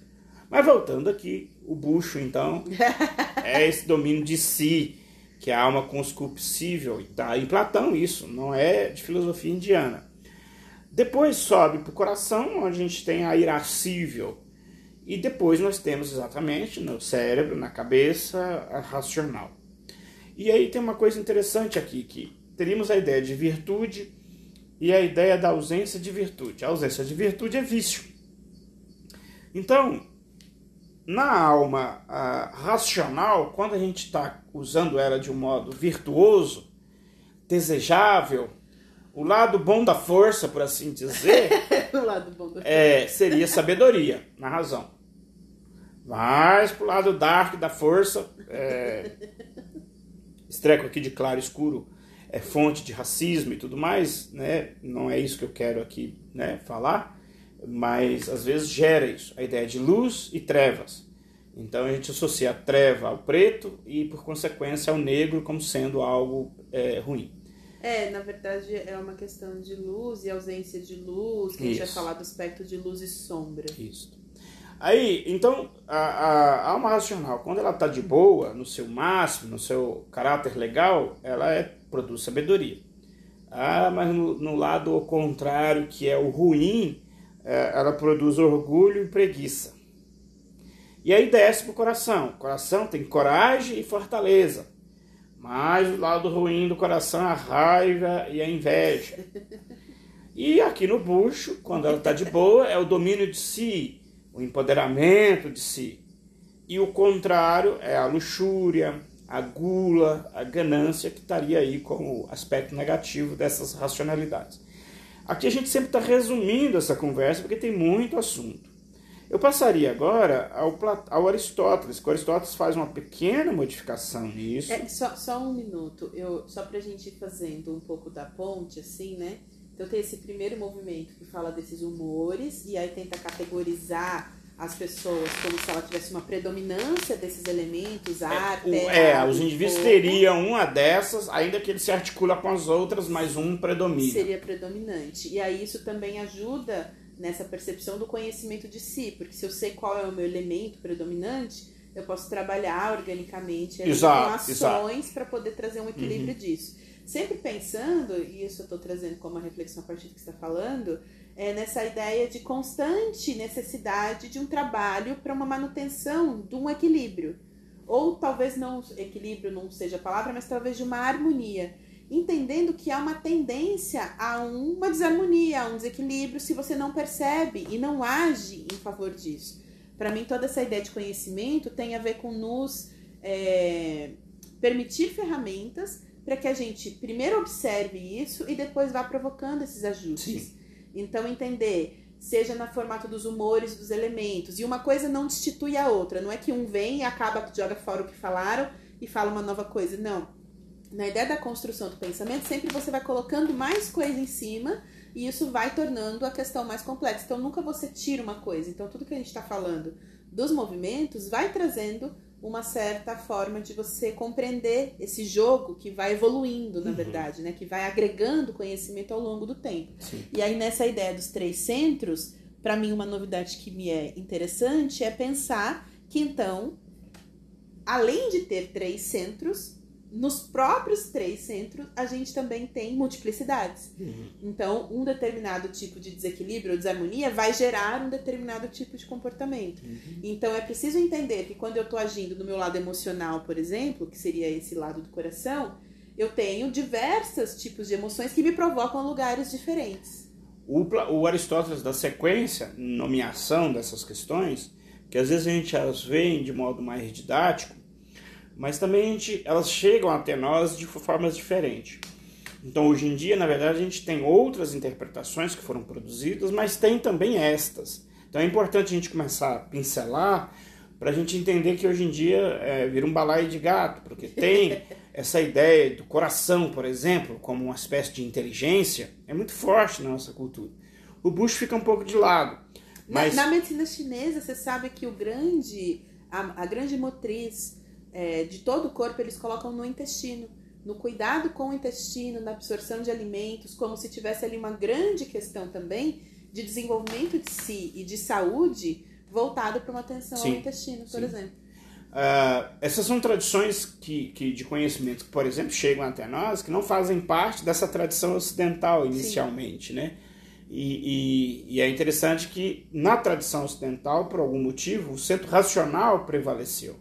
Mas voltando aqui, o bucho, então, é esse domínio de si, que é a alma consculpível. E tá em Platão isso, não é de filosofia indiana. Depois sobe para o coração, onde a gente tem a irascível. E depois nós temos exatamente no cérebro, na cabeça, a racional. E aí tem uma coisa interessante aqui, que teríamos a ideia de virtude e a ideia da ausência de virtude. A ausência de virtude é vício. Então, na alma racional, quando a gente está usando ela de um modo virtuoso, desejável, o lado bom da força, por assim dizer, o lado bom da é, seria sabedoria, na razão. Mas pro lado dark da força, é, estreco aqui de claro escuro é fonte de racismo e tudo mais, né? Não é isso que eu quero aqui, né, falar, mas às vezes gera isso, a ideia de luz e trevas. Então a gente associa a treva ao preto e, por consequência, ao negro como sendo algo é, ruim. É, na verdade é uma questão de luz e ausência de luz, que Isso. a gente vai falar do aspecto de luz e sombra. Isso. Aí, então, a, a, a alma racional, quando ela está de boa, no seu máximo, no seu caráter legal, ela é, produz sabedoria. Ah, mas no, no lado ao contrário, que é o ruim, ela produz orgulho e preguiça. E aí desce para o coração. O coração tem coragem e fortaleza. Mas o lado ruim do coração é a raiva e a inveja. E aqui no bucho, quando ela está de boa, é o domínio de si, o empoderamento de si. E o contrário é a luxúria, a gula, a ganância, que estaria aí como aspecto negativo dessas racionalidades. Aqui a gente sempre está resumindo essa conversa porque tem muito assunto. Eu passaria agora ao, ao Aristóteles, que o Aristóteles faz uma pequena modificação nisso. É, só, só um minuto, eu, só para a gente ir fazendo um pouco da ponte, assim, né? Então tem esse primeiro movimento que fala desses humores, e aí tenta categorizar as pessoas como se ela tivesse uma predominância desses elementos, é, ar, é, terra, É, os indivíduos teriam uma dessas, ainda que ele se articula com as outras, mas um predomina. Seria predominante. E aí isso também ajuda nessa percepção do conhecimento de si, porque se eu sei qual é o meu elemento predominante, eu posso trabalhar organicamente exato, com ações para poder trazer um equilíbrio uhum. disso. Sempre pensando, e isso eu estou trazendo como uma reflexão a partir do que você está falando, é nessa ideia de constante necessidade de um trabalho para uma manutenção de um equilíbrio. Ou talvez não equilíbrio não seja a palavra, mas talvez de uma harmonia entendendo que há uma tendência a uma desarmonia, a um desequilíbrio, se você não percebe e não age em favor disso. Para mim, toda essa ideia de conhecimento tem a ver com nos é, permitir ferramentas para que a gente primeiro observe isso e depois vá provocando esses ajustes. Sim. Então, entender, seja no formato dos humores, dos elementos, e uma coisa não destitui a outra. Não é que um vem e acaba, joga fora o que falaram e fala uma nova coisa. Não na ideia da construção do pensamento, sempre você vai colocando mais coisa em cima e isso vai tornando a questão mais complexa. Então, nunca você tira uma coisa. Então, tudo que a gente está falando dos movimentos vai trazendo uma certa forma de você compreender esse jogo que vai evoluindo, na uhum. verdade, né? Que vai agregando conhecimento ao longo do tempo. Sim. E aí, nessa ideia dos três centros, para mim, uma novidade que me é interessante é pensar que, então, além de ter três centros, nos próprios três centros, a gente também tem multiplicidades. Uhum. Então, um determinado tipo de desequilíbrio ou desarmonia vai gerar um determinado tipo de comportamento. Uhum. Então, é preciso entender que quando eu estou agindo no meu lado emocional, por exemplo, que seria esse lado do coração, eu tenho diversos tipos de emoções que me provocam lugares diferentes. O, o Aristóteles da sequência, nomeação dessas questões, que às vezes a gente as vê de modo mais didático, mas também gente, elas chegam até nós de formas diferentes. Então, hoje em dia, na verdade, a gente tem outras interpretações que foram produzidas, mas tem também estas. Então, é importante a gente começar a pincelar para a gente entender que hoje em dia é, vira um balaio de gato, porque tem essa ideia do coração, por exemplo, como uma espécie de inteligência, é muito forte na nossa cultura. O bucho fica um pouco de lado. Mas... Na, na medicina chinesa, você sabe que o grande, a, a grande motriz é, de todo o corpo eles colocam no intestino, no cuidado com o intestino, na absorção de alimentos, como se tivesse ali uma grande questão também de desenvolvimento de si e de saúde voltado para uma atenção sim, ao intestino, por sim. exemplo. Uh, essas são tradições que, que, de conhecimento que, por exemplo, chegam até nós, que não fazem parte dessa tradição ocidental inicialmente, sim. né? E, e, e, é interessante que na tradição ocidental, por algum motivo, o centro racional prevaleceu.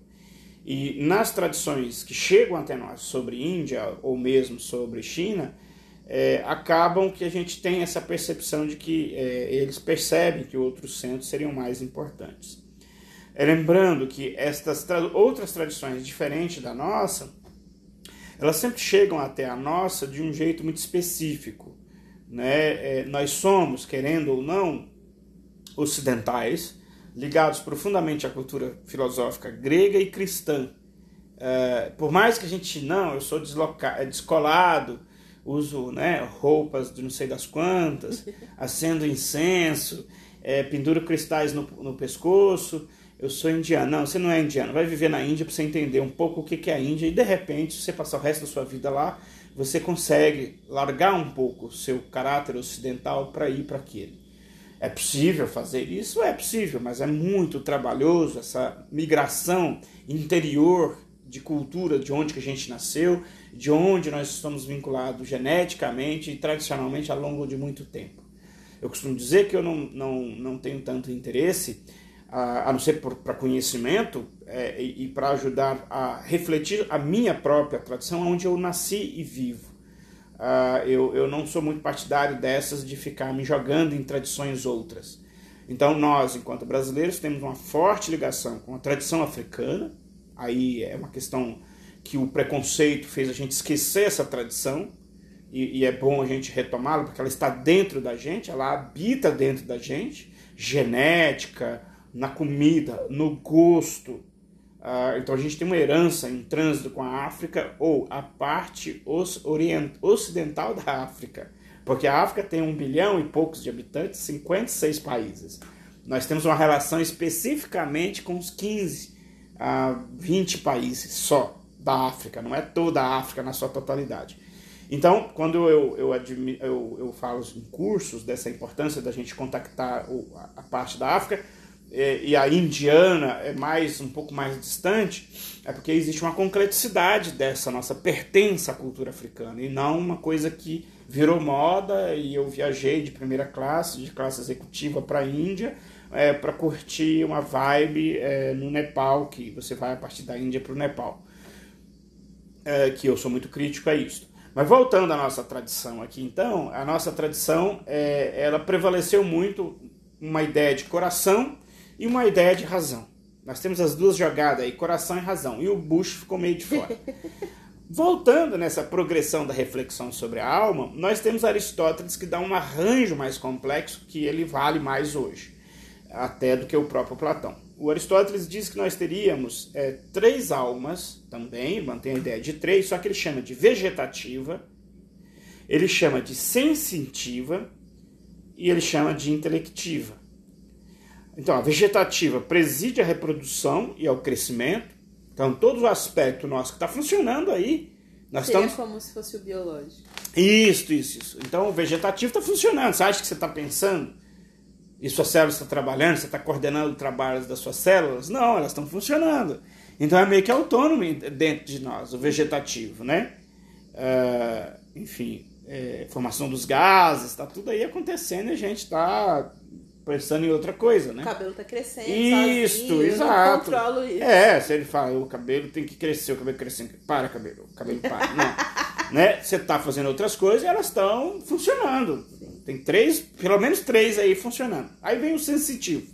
E nas tradições que chegam até nós sobre Índia ou mesmo sobre China, é, acabam que a gente tem essa percepção de que é, eles percebem que outros centros seriam mais importantes. É, lembrando que estas tra outras tradições diferentes da nossa, elas sempre chegam até a nossa de um jeito muito específico. Né? É, nós somos, querendo ou não, ocidentais, ligados profundamente à cultura filosófica grega e cristã. É, por mais que a gente não, eu sou desloca, descolado, uso né, roupas de não sei das quantas, acendo incenso, é, penduro cristais no, no pescoço, eu sou indiano. Não, você não é indiano. Vai viver na Índia para você entender um pouco o que é a Índia e de repente, se você passar o resto da sua vida lá, você consegue largar um pouco o seu caráter ocidental para ir para aquele. É possível fazer isso? É possível, mas é muito trabalhoso essa migração interior de cultura, de onde que a gente nasceu, de onde nós estamos vinculados geneticamente e tradicionalmente ao longo de muito tempo. Eu costumo dizer que eu não, não, não tenho tanto interesse, a, não ser para conhecimento é, e, e para ajudar a refletir a minha própria tradição, onde eu nasci e vivo. Uh, eu, eu não sou muito partidário dessas de ficar me jogando em tradições outras. Então, nós, enquanto brasileiros, temos uma forte ligação com a tradição africana. Aí é uma questão que o preconceito fez a gente esquecer essa tradição. E, e é bom a gente retomá-la, porque ela está dentro da gente, ela habita dentro da gente. Genética, na comida, no gosto, Uh, então a gente tem uma herança em trânsito com a África ou a parte ocidental da África, porque a África tem um bilhão e poucos de habitantes, 56 países. Nós temos uma relação especificamente com os 15 a uh, 20 países só da África, não é toda a África na sua totalidade. Então, quando eu, eu, eu, eu falo em cursos dessa importância da gente contactar a parte da África, e a indiana é mais um pouco mais distante, é porque existe uma concreticidade dessa nossa pertença à cultura africana e não uma coisa que virou moda e eu viajei de primeira classe, de classe executiva para a Índia é, para curtir uma vibe é, no Nepal, que você vai a partir da Índia para o Nepal. É, que eu sou muito crítico a isso. Mas voltando à nossa tradição aqui, então, a nossa tradição é, ela prevaleceu muito uma ideia de coração e uma ideia de razão. Nós temos as duas jogadas aí, coração e razão, e o Bush ficou meio de fora. Voltando nessa progressão da reflexão sobre a alma, nós temos Aristóteles que dá um arranjo mais complexo que ele vale mais hoje, até do que o próprio Platão. O Aristóteles diz que nós teríamos é, três almas também, mantém a ideia de três, só que ele chama de vegetativa, ele chama de sensitiva e ele chama de intelectiva. Então, a vegetativa preside a reprodução e ao crescimento. Então, todo o aspecto nosso que está funcionando aí. Nós Seria estamos... como se fosse o biológico. Isso, isso, isso. Então, o vegetativo está funcionando. Você acha que você está pensando e sua célula está trabalhando, você está coordenando o trabalho das suas células? Não, elas estão funcionando. Então, é meio que autônomo dentro de nós, o vegetativo, né? Uh, enfim, é, formação dos gases, está tudo aí acontecendo e a gente está pensando em outra coisa, né? O cabelo tá crescendo. Isso, sozinho, exato. Eu isso. É, se ele fala, o cabelo tem que crescer, o cabelo crescendo. Para, cabelo, o cabelo para. Não. né? Você tá fazendo outras coisas e elas estão funcionando. Tem três, pelo menos três aí funcionando. Aí vem o sensitivo.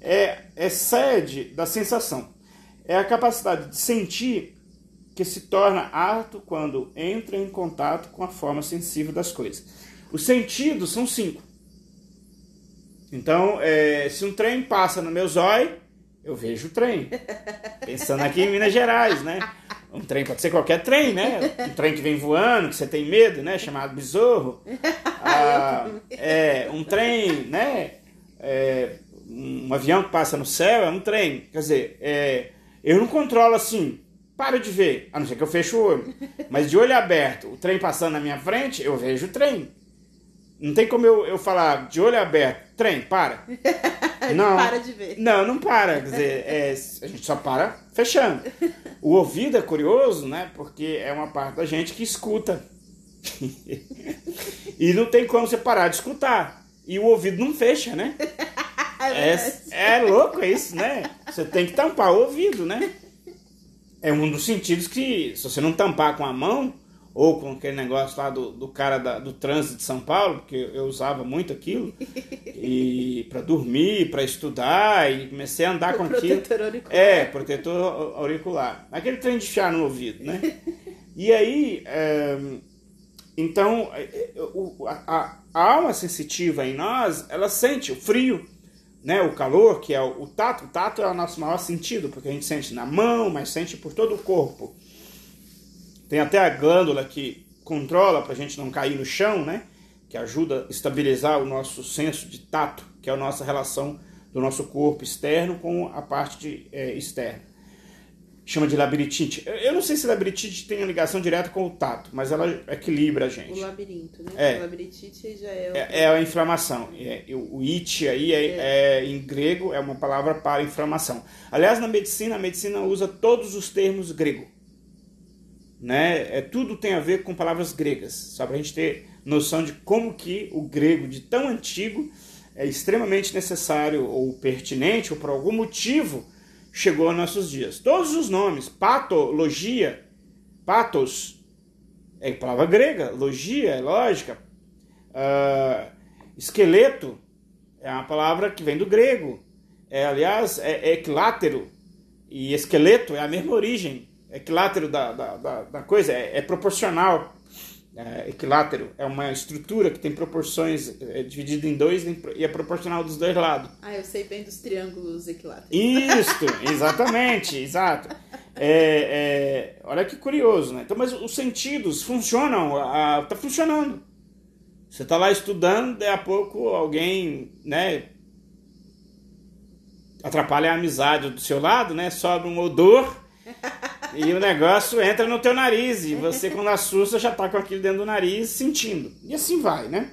É, é sede da sensação. É a capacidade de sentir que se torna apto quando entra em contato com a forma sensível das coisas. Os sentidos são cinco. Então, é, se um trem passa no meu zóio, eu vejo o trem. Pensando aqui em Minas Gerais, né? Um trem pode ser qualquer trem, né? Um trem que vem voando, que você tem medo, né? Chamado besouro. Ah, é, um trem, né? É, um avião que passa no céu é um trem. Quer dizer, é, eu não controlo assim. Para de ver, a não ser que eu feche o olho. Mas de olho aberto, o trem passando na minha frente, eu vejo o trem. Não tem como eu, eu falar de olho aberto, trem, para. Não para de ver. Não, não para. Quer dizer, é, a gente só para fechando. O ouvido é curioso, né? Porque é uma parte da gente que escuta. e não tem como você parar de escutar. E o ouvido não fecha, né? É, é, é louco isso, né? Você tem que tampar o ouvido, né? é um dos sentidos que, se você não tampar com a mão, ou com aquele negócio lá do, do cara da, do trânsito de São Paulo, porque eu usava muito aquilo, e para dormir, para estudar, e comecei a andar o com aquilo. Auricular. É, protetor auricular. Aquele trem de chá no ouvido, né? E aí, é, então, é, a, a, alma sensitiva em nós, ela sente o frio, né? o calor, que é o, o tato. O tato é o nosso maior sentido, porque a gente sente na mão, mas sente por todo o corpo. Tem até a glândula que controla para a gente não cair no chão, né? Que ajuda a estabilizar o nosso senso de tato, que é a nossa relação do nosso corpo externo com a parte de, é, externa. Chama de labirintite. Eu não sei se labirintite tem ligação direta com o tato, mas ela equilibra a gente. O labirinto, né? É. O labirintite já é... É, é a inflamação. É, o it aí, é, é. é, em grego, é uma palavra para inflamação. Aliás, na medicina, a medicina usa todos os termos grego né? É, tudo tem a ver com palavras gregas, só para a gente ter noção de como que o grego de tão antigo é extremamente necessário ou pertinente ou por algum motivo chegou aos nossos dias. Todos os nomes, patologia, patos, é palavra grega, logia é lógica, uh, esqueleto é uma palavra que vem do grego, é, aliás, é, equilátero e esqueleto é a mesma origem, equilátero da, da, da, da coisa é, é proporcional. É, equilátero é uma estrutura que tem proporções é, dividida em dois e é proporcional dos dois lados. Ah, eu sei bem dos triângulos equiláteros. Isso, exatamente, exato. É, é, olha que curioso, né? Então, mas os sentidos funcionam, a, tá funcionando. Você tá lá estudando, daí a pouco alguém, né, atrapalha a amizade do seu lado, né? Sobe um odor e o negócio entra no teu nariz e você, quando assusta, já tá com aquilo dentro do nariz sentindo. E assim vai, né?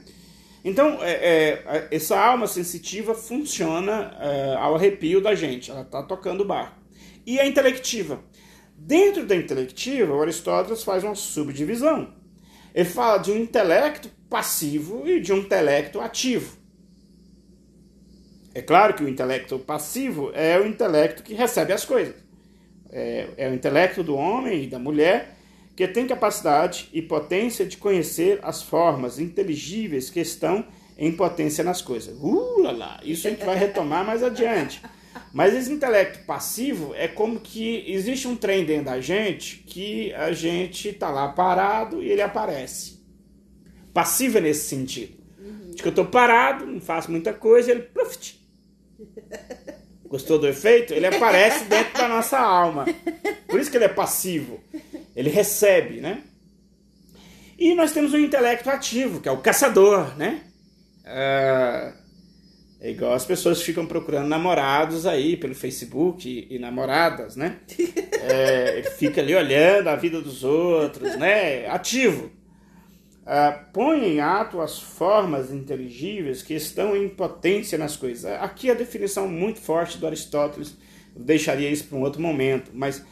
Então, é, é, essa alma sensitiva funciona é, ao arrepio da gente, ela tá tocando o barco. E a intelectiva. Dentro da intelectiva, o Aristóteles faz uma subdivisão. Ele fala de um intelecto passivo e de um intelecto ativo. É claro que o intelecto passivo é o intelecto que recebe as coisas é, é o intelecto do homem e da mulher que tem capacidade e potência de conhecer as formas inteligíveis que estão em potência nas coisas. Uh, lá, lá. Isso a gente vai retomar mais adiante. Mas esse intelecto passivo é como que existe um trem dentro da gente que a gente está lá parado e ele aparece. Passivo é nesse sentido. Uhum. De que eu estou parado, não faço muita coisa, ele pluft, Gostou do efeito? Ele aparece dentro da nossa alma. Por isso que ele é passivo. Ele recebe, né? E nós temos o intelecto ativo, que é o caçador, né? É, é igual as pessoas ficam procurando namorados aí pelo Facebook e, e namoradas, né? É, ele fica ali olhando a vida dos outros, né? Ativo uh, põe em ato as formas inteligíveis que estão em potência nas coisas. Aqui a definição muito forte do Aristóteles, deixaria isso para um outro momento, mas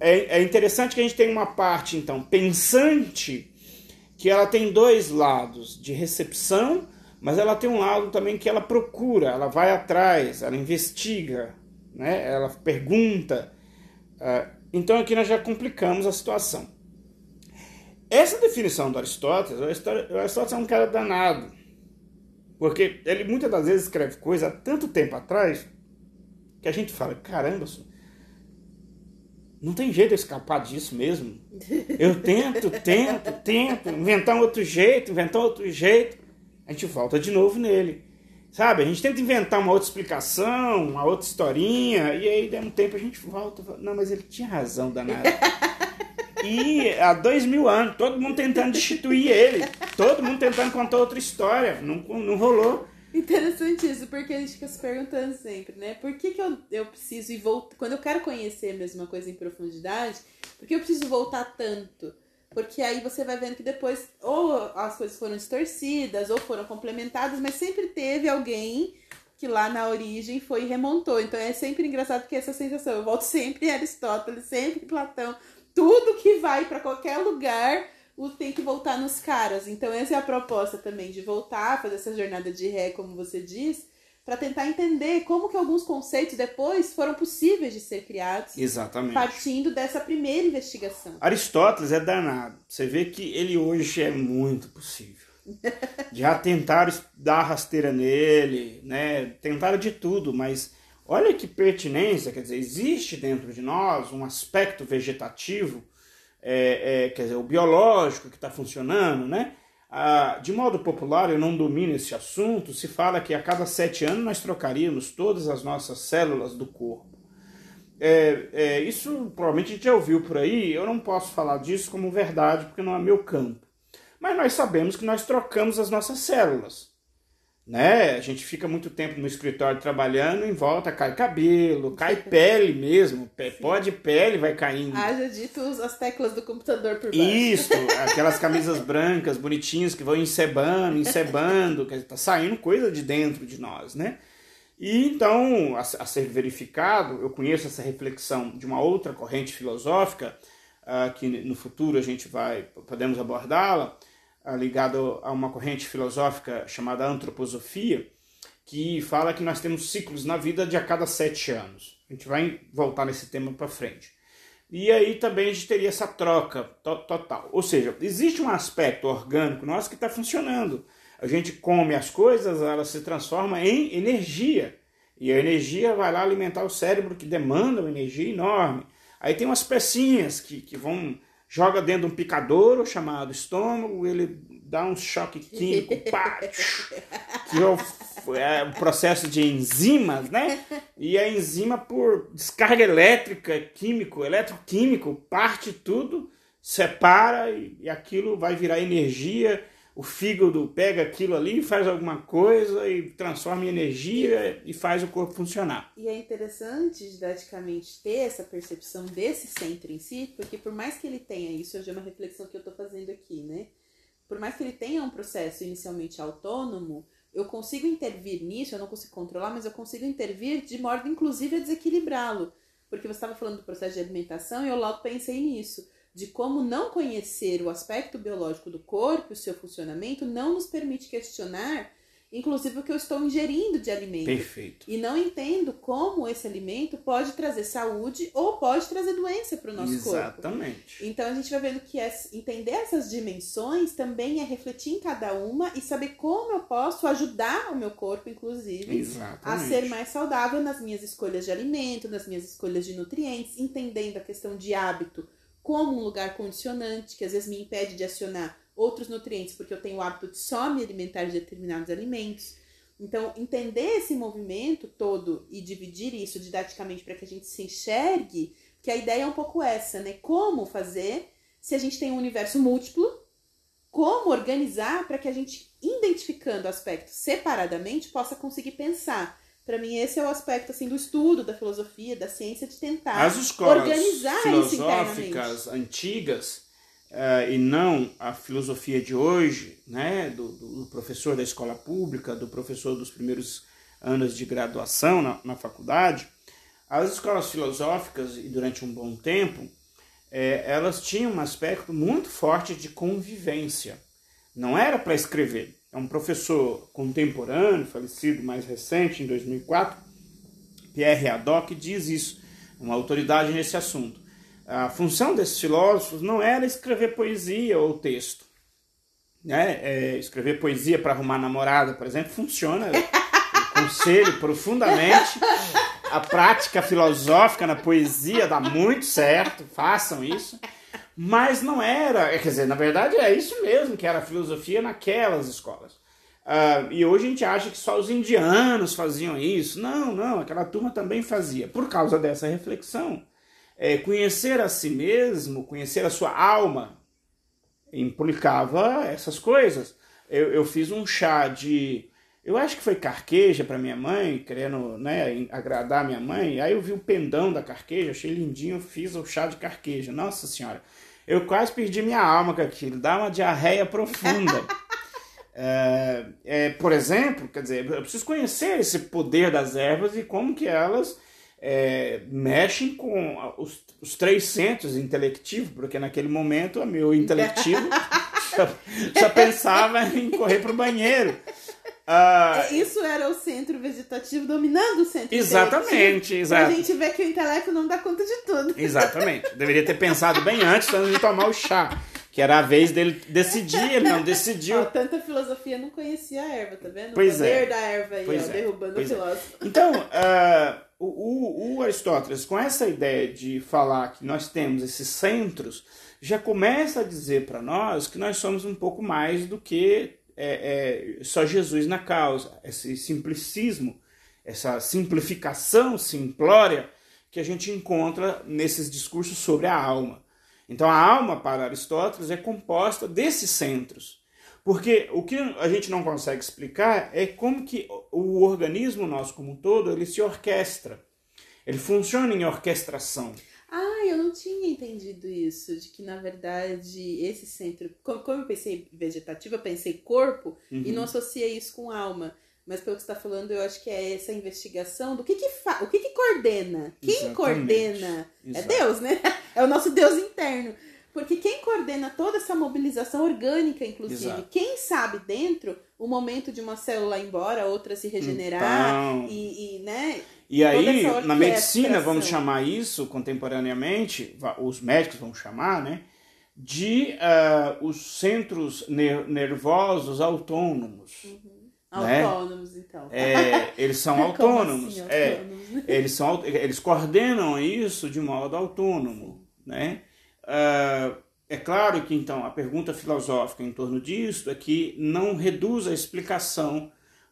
é, é interessante que a gente tem uma parte, então, pensante, que ela tem dois lados, de recepção, mas ela tem um lado também que ela procura, ela vai atrás, ela investiga, né? ela pergunta. Uh, então aqui nós já complicamos a situação. Essa definição do Aristóteles, o Aristóteles é um cara danado. Porque ele muitas das vezes escreve coisa há tanto tempo atrás que a gente fala, caramba, não tem jeito de escapar disso mesmo. Eu tento, tento, tento, inventar um outro jeito, inventar um outro jeito. A gente volta de novo nele. Sabe? A gente tenta inventar uma outra explicação, uma outra historinha, e aí, de um tempo, a gente volta. Não, mas ele tinha razão, danado. E há dois mil anos, todo mundo tentando destituir ele. Todo mundo tentando contar outra história. Não, não rolou. Interessante isso, porque a gente fica se perguntando sempre, né? Por que, que eu, eu preciso ir voltar. Quando eu quero conhecer mesmo uma coisa em profundidade, por que eu preciso voltar tanto? Porque aí você vai vendo que depois, ou as coisas foram distorcidas, ou foram complementadas, mas sempre teve alguém que lá na origem foi e remontou. Então é sempre engraçado que essa sensação. Eu volto sempre em Aristóteles, sempre em Platão, tudo que vai para qualquer lugar tem que voltar nos caras. Então, essa é a proposta também, de voltar, fazer essa jornada de ré, como você diz, para tentar entender como que alguns conceitos depois foram possíveis de ser criados. Exatamente. Partindo dessa primeira investigação. Aristóteles é danado. Você vê que ele hoje é muito possível. Já tentaram dar rasteira nele, né? Tentaram de tudo, mas olha que pertinência, quer dizer, existe dentro de nós um aspecto vegetativo, é, é, quer dizer, o biológico que está funcionando, né? Ah, de modo popular, eu não domino esse assunto, se fala que a cada sete anos nós trocaríamos todas as nossas células do corpo. É, é, isso provavelmente a gente já ouviu por aí, eu não posso falar disso como verdade porque não é meu campo. Mas nós sabemos que nós trocamos as nossas células né? A gente fica muito tempo no escritório trabalhando, em volta cai cabelo, cai pele mesmo, pó de pele vai caindo. Haja dito as teclas do computador por baixo. Isso, aquelas camisas brancas, bonitinhas, que vão encebando, encebando, que tá saindo coisa de dentro de nós, né? E então, a, a ser verificado, eu conheço essa reflexão de uma outra corrente filosófica, uh, que no futuro a gente vai, podemos abordá-la, ligado a uma corrente filosófica chamada antroposofia, que fala que nós temos ciclos na vida de a cada sete anos. A gente vai voltar nesse tema para frente. E aí também a gente teria essa troca to total. Ou seja, existe um aspecto orgânico nosso que está funcionando. A gente come as coisas, ela se transforma em energia. E a energia vai lá alimentar o cérebro que demanda uma energia enorme. Aí tem umas pecinhas que, que vão joga dentro de um picadouro chamado estômago, ele dá um choque químico, pá, que é o, é o processo de enzimas, né? E a enzima, por descarga elétrica, químico, eletroquímico, parte tudo, separa e, e aquilo vai virar energia o fígado pega aquilo ali, faz alguma coisa e transforma em energia e faz o corpo funcionar. E é interessante, didaticamente, ter essa percepção desse centro em si, porque por mais que ele tenha isso, hoje é uma reflexão que eu estou fazendo aqui, né? Por mais que ele tenha um processo inicialmente autônomo, eu consigo intervir nisso, eu não consigo controlar, mas eu consigo intervir de modo, inclusive, a desequilibrá-lo. Porque você estava falando do processo de alimentação e eu logo pensei nisso de como não conhecer o aspecto biológico do corpo e o seu funcionamento não nos permite questionar, inclusive, o que eu estou ingerindo de alimento. Perfeito. E não entendo como esse alimento pode trazer saúde ou pode trazer doença para o nosso Exatamente. corpo. Exatamente. Então a gente vai vendo que é, entender essas dimensões também é refletir em cada uma e saber como eu posso ajudar o meu corpo, inclusive, Exatamente. a ser mais saudável nas minhas escolhas de alimento, nas minhas escolhas de nutrientes, entendendo a questão de hábito como um lugar condicionante, que às vezes me impede de acionar outros nutrientes, porque eu tenho o hábito de só me alimentar de determinados alimentos. Então, entender esse movimento todo e dividir isso didaticamente para que a gente se enxergue, que a ideia é um pouco essa, né? Como fazer se a gente tem um universo múltiplo, como organizar para que a gente, identificando aspectos separadamente, possa conseguir pensar para mim, esse é o aspecto assim do estudo da filosofia, da ciência, de tentar As escolas organizar filosóficas antigas uh, e não a filosofia de hoje, né, do, do, professor da escola pública, do professor dos primeiros anos de graduação na, na faculdade, as escolas filosóficas, e durante um bom tempo, é, elas tinham um aspecto muito forte de convivência. Não era para escrever, é um professor contemporâneo, falecido mais recente, em 2004, Pierre Haddock, diz isso, uma autoridade nesse assunto. A função desses filósofos não era escrever poesia ou texto. Né? É, escrever poesia para arrumar namorada, por exemplo, funciona. Eu conselho profundamente. A prática filosófica na poesia dá muito certo, façam isso. Mas não era, quer dizer, na verdade é isso mesmo que era a filosofia naquelas escolas. Uh, e hoje a gente acha que só os indianos faziam isso. Não, não, aquela turma também fazia. Por causa dessa reflexão. É, conhecer a si mesmo, conhecer a sua alma, implicava essas coisas. Eu, eu fiz um chá de. Eu acho que foi carqueja para minha mãe, querendo né, agradar minha mãe. Aí eu vi o pendão da carqueja, achei lindinho, fiz o chá de carqueja. Nossa Senhora. Eu quase perdi minha alma com aquilo, dá uma diarreia profunda. é, é, por exemplo, quer dizer, eu preciso conhecer esse poder das ervas e como que elas é, mexem com os, os, três centros intelectivos, porque naquele momento o meu intelectivo só, só pensava em correr para o banheiro. Uh, Isso era o centro vegetativo dominando o centro Exatamente, exato. A gente vê que o intelecto não dá conta de tudo. Exatamente. Deveria ter pensado bem antes, antes de tomar o chá. Que era a vez dele decidir, ele não decidiu. Ó, tanta filosofia não conhecia a erva, tá vendo? Pois o poder é. da erva aí, Pois ó, é. derrubando Pois o é. filósofo. Então, uh, o, o- o Aristóteles, com essa ideia de falar que nós temos esses centros, já começa a dizer para nós que nós somos um pouco mais do que é, é, só Jesus na causa. Esse simplicismo, essa simplificação simplória que a gente encontra nesses discursos sobre a alma. Então, a alma, para Aristóteles, é composta desses centros. Porque o que a gente não consegue explicar é como que o organismo nosso como um todo, ele se orquestra. Ele funciona em orquestração. Ah, eu não tinha entendido isso, de que na verdade esse centro, como, eu pensei vegetativo, eu pensei corpo Uhum. e não associei isso com alma. Mas pelo que você está falando, eu acho que é essa investigação do que que fa... o que que coordena. Quem Exatamente. coordena é Exato. Deus, né? É o nosso Deus interno. Porque quem coordena toda essa mobilização orgânica, inclusive, Exato. quem sabe dentro o momento de uma célula ir embora, outra se regenerar Então, e, e, né? E aí, na medicina, vamos chamar isso contemporaneamente, os médicos vão chamar, né? De ah, os centros ner- nervosos autônomos. Né? Autônomos, então. É, eles são autônomos. assim, é, autônomos, né? eles, são, eles coordenam isso de modo autônomo. Né? Ah, é claro que, então, a pergunta filosófica em torno disso é que não reduz a explicação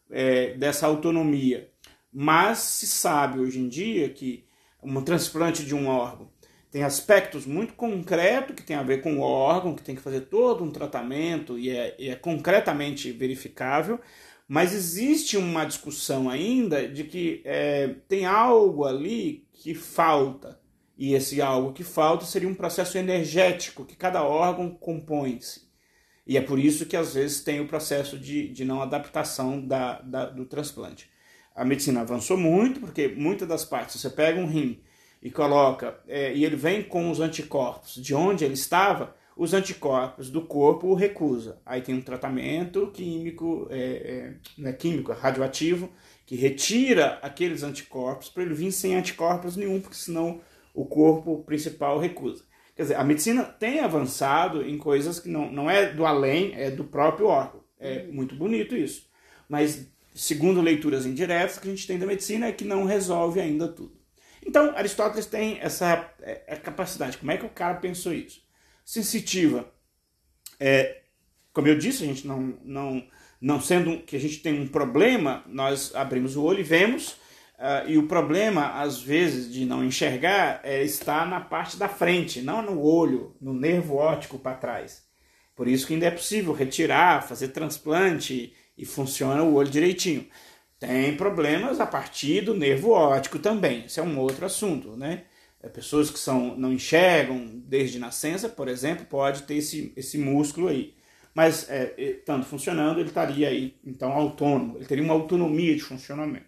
é, dessa autonomia. Mas se sabe hoje em dia que um transplante de um órgão tem aspectos muito concretos que tem a ver com o órgão, que tem que fazer todo um tratamento e é, e é concretamente verificável, mas existe uma discussão ainda de que é, tem algo ali que falta. E esse algo que falta seria um processo energético que cada órgão compõe-se. E é por isso que às vezes tem o processo de, de não adaptação da, da- do transplante. A medicina avançou muito, porque muitas das partes, você pega um rim e coloca, é, e ele vem com os anticorpos de onde ele estava, os anticorpos do corpo o recusa. Aí tem um tratamento químico, é, é, não é químico, é radioativo, que retira aqueles anticorpos para ele vir sem anticorpos nenhum, porque senão o corpo principal recusa. Quer dizer, a medicina tem avançado em coisas que não, não é do além, é do próprio órgão. É muito bonito isso. Mas, segundo leituras indiretas que a gente tem da medicina, é que não resolve ainda tudo. Então, Aristóteles tem essa é, é capacidade. Como é que o cara pensou isso? Sensitiva. É, como eu disse, a gente não, não, não sendo que a gente tem um problema, nós abrimos o olho e vemos. ah, e o problema, às vezes, de não enxergar é, está na parte da frente, não no olho, no nervo óptico para trás. Por isso que ainda é possível retirar, fazer transplante e funciona o olho direitinho. Tem problemas a partir do nervo óptico também. Isso é um outro assunto, né? É, Pessoas que são, não enxergam desde nascença, por exemplo, pode ter esse, esse músculo aí. Mas, é, estando funcionando, ele estaria aí, então, autônomo. Ele teria uma autonomia de funcionamento.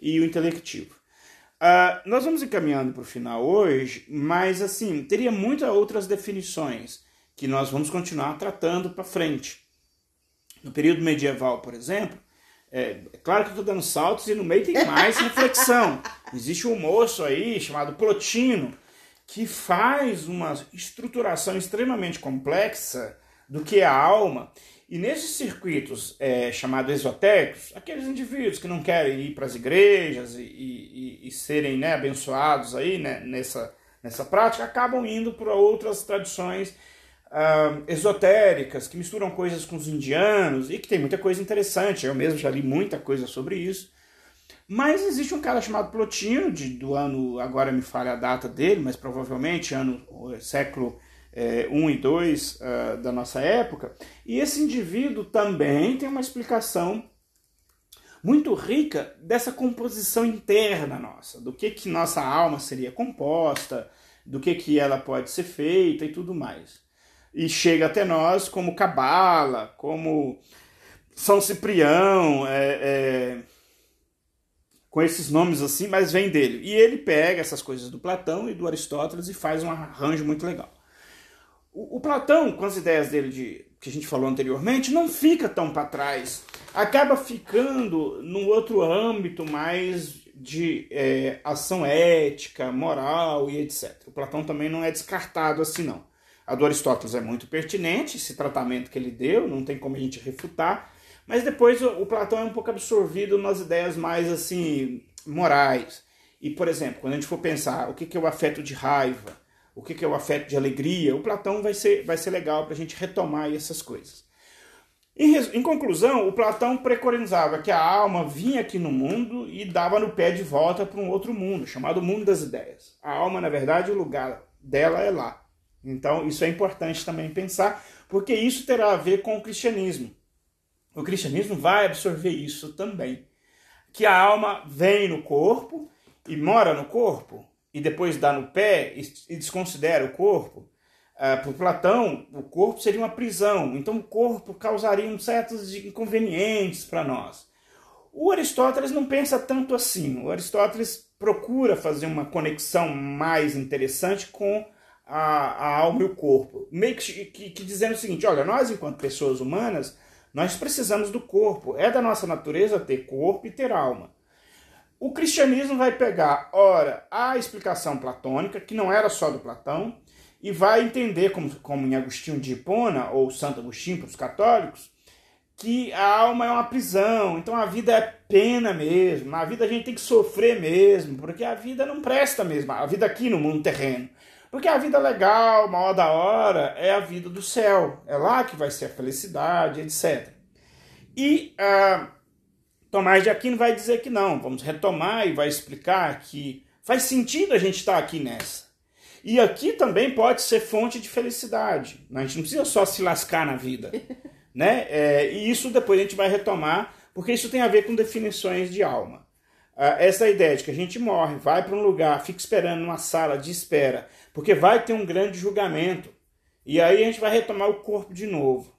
E o intelectivo. Ah, nós vamos encaminhando para o final hoje, mas, assim, teria muitas outras definições que nós vamos continuar tratando para frente. No período medieval, por exemplo, é, é claro que eu estou dando saltos e no meio tem mais reflexão. Existe um moço aí chamado Plotino que faz uma estruturação extremamente complexa do que é a alma. E nesses circuitos é, chamados esotéricos, aqueles indivíduos que não querem ir para as igrejas e, e- e- serem né, abençoados aí né, nessa, nessa prática, acabam indo para outras tradições ah, esotéricas, que misturam coisas com os indianos e que tem muita coisa interessante. Eu mesmo já li muita coisa sobre isso. Mas existe um cara chamado Plotino, de, do ano, agora me falha a data dele, mas provavelmente ano século eh, 1 e 2 ah, da nossa época. E esse indivíduo também tem uma explicação muito rica dessa composição interna nossa, do que, que nossa alma seria composta, do que, que ela pode ser feita e tudo mais e chega até nós como Cabala, como São Ciprião, é, é, com esses nomes assim, mas vem dele. E ele pega essas coisas do Platão e do Aristóteles e faz um arranjo muito legal. O, o Platão, com as ideias dele de que a gente falou anteriormente, não fica tão para trás acaba ficando num outro âmbito mais de é, ação ética, moral e etc. O Platão também não é descartado assim, não. A do Aristóteles é muito pertinente, esse tratamento que ele deu, não tem como a gente refutar, mas depois o, Platão é um pouco absorvido nas ideias mais assim morais. E, por exemplo, quando a gente for pensar o que é o afeto de raiva, o que é o afeto de alegria, o Platão vai ser, vai ser legal para a gente retomar essas coisas. Em, em, conclusão, o Platão preconizava que a alma vinha aqui no mundo e dava no pé de volta para um outro mundo, chamado mundo das ideias. A alma, na verdade, o lugar dela é lá. Então, isso é importante também pensar, porque isso terá a ver com o cristianismo. O cristianismo vai absorver isso também. Que a alma vem no corpo e mora no corpo, e depois dá no pé e desconsidera o corpo. Uh, Para Platão, o corpo seria uma prisão, então o corpo causaria certos inconvenientes para nós. O Aristóteles não pensa tanto assim. O Aristóteles procura fazer uma conexão mais interessante com a, a alma e o corpo. Meio que, que, que dizendo o seguinte: olha, nós, enquanto pessoas humanas, nós precisamos do corpo. É da nossa natureza ter corpo e ter alma. O cristianismo vai pegar, ora, a explicação platônica, que não era só do Platão, e vai entender, como, como em Agostinho de Hipona, ou Santo Agostinho para os católicos, que a alma é uma prisão, então a vida é pena mesmo, a vida a gente tem que sofrer mesmo, porque a vida não presta mesmo, a vida aqui no mundo terreno. Porque a vida legal, maior da hora, é a vida do céu. É lá que vai ser a felicidade, etc. E uh, Tomás de Aquino vai dizer que não. Vamos retomar e vai explicar que faz sentido a gente estar aqui nessa. E aqui também pode ser fonte de felicidade. A gente não precisa só se lascar na vida. né? É, e isso depois a gente vai retomar, porque isso tem a ver com definições de alma. Uh, essa ideia de que a gente morre, vai para um lugar, fica esperando numa sala de espera porque vai ter um grande julgamento. E aí a gente vai retomar o corpo de novo.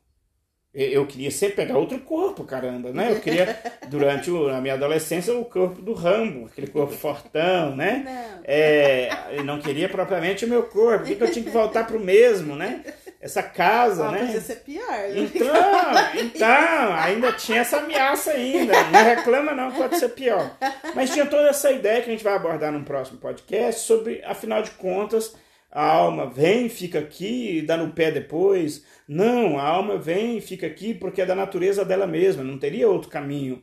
Eu queria sempre pegar outro corpo, caramba, né? Eu queria, durante a minha adolescência, o corpo do Rambo, aquele corpo fortão, né? Não. É, eu não queria propriamente o meu corpo, por que eu tinha que voltar para o mesmo, né? Essa casa, ah, né? Podia ser pior. Né? Então, então, ainda tinha essa ameaça ainda. Não reclama não, pode ser pior. Mas tinha toda essa ideia que a gente vai abordar num próximo podcast sobre, afinal de contas, a alma vem, fica aqui, dá no pé depois. Não, a alma vem e fica aqui porque é da natureza dela mesma, não teria outro caminho.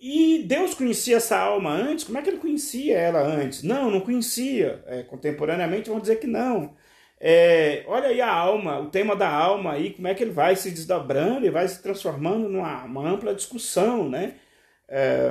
E Deus conhecia essa alma antes? Como é que ele conhecia ela antes? Não, não conhecia. É, contemporaneamente vão dizer que não. É, olha aí a alma, o tema da alma aí, como é que ele vai se desdobrando e vai se transformando numa ampla discussão, né? É,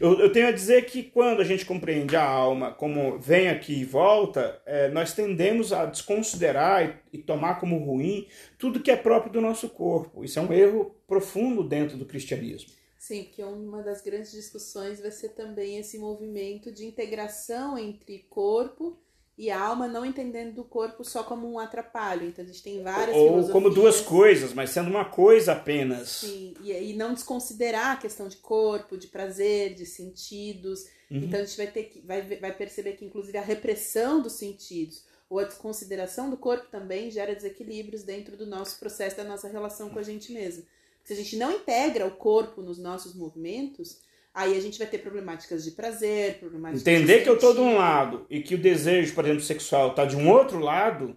eu, eu, tenho a dizer que quando a gente compreende a alma como vem aqui e volta, é, nós tendemos a desconsiderar e, e, tomar como ruim tudo que é próprio do nosso corpo. Isso é um erro profundo dentro do cristianismo. Sim, porque uma das grandes discussões vai ser também esse movimento de integração entre corpo e a alma não entendendo do corpo só como um atrapalho. Então a gente tem várias Ou como duas coisas, mas sendo uma coisa apenas. Sim, e, e não desconsiderar a questão de corpo, de prazer, de sentidos. Uhum. Então a gente vai ter que vai, vai perceber que inclusive a repressão dos sentidos ou a desconsideração do corpo também gera desequilíbrios dentro do nosso processo da nossa relação com a gente mesmo. Se a gente não integra o corpo nos nossos movimentos, Aí a gente vai ter problemáticas de prazer, problemáticas Entender que eu estou de um lado e que o desejo, por exemplo, sexual está de um outro lado,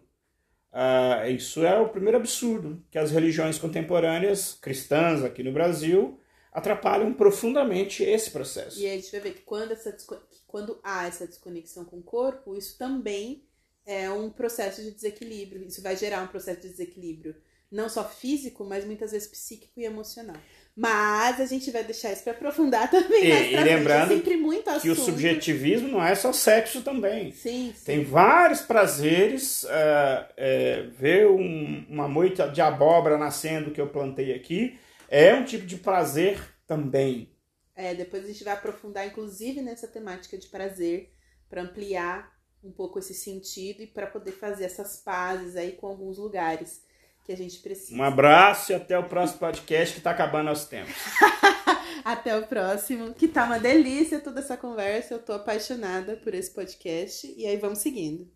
uh, isso é o primeiro absurdo que as religiões contemporâneas cristãs aqui no Brasil atrapalham profundamente esse processo. E aí a gente vai ver que quando, essa, que quando há essa desconexão com o corpo, isso também é um processo de desequilíbrio. Isso vai gerar um processo de desequilíbrio, não só físico, mas muitas vezes psíquico e emocional. Mas a gente vai deixar isso para aprofundar também. E, e lembrando é que o subjetivismo não é só sexo também. Sim, sim. Tem vários prazeres. Uh, é, ver um, uma moita de abóbora nascendo que eu plantei aqui é um tipo de prazer também. É, depois a gente vai aprofundar, inclusive, nessa temática de prazer, para ampliar um pouco esse sentido e para poder fazer essas pazes aí com alguns lugares que a gente precisa. Um abraço e até o próximo podcast que está acabando aos tempos. até o próximo, que tá uma delícia toda essa conversa. Eu tô apaixonada por esse podcast e aí vamos seguindo.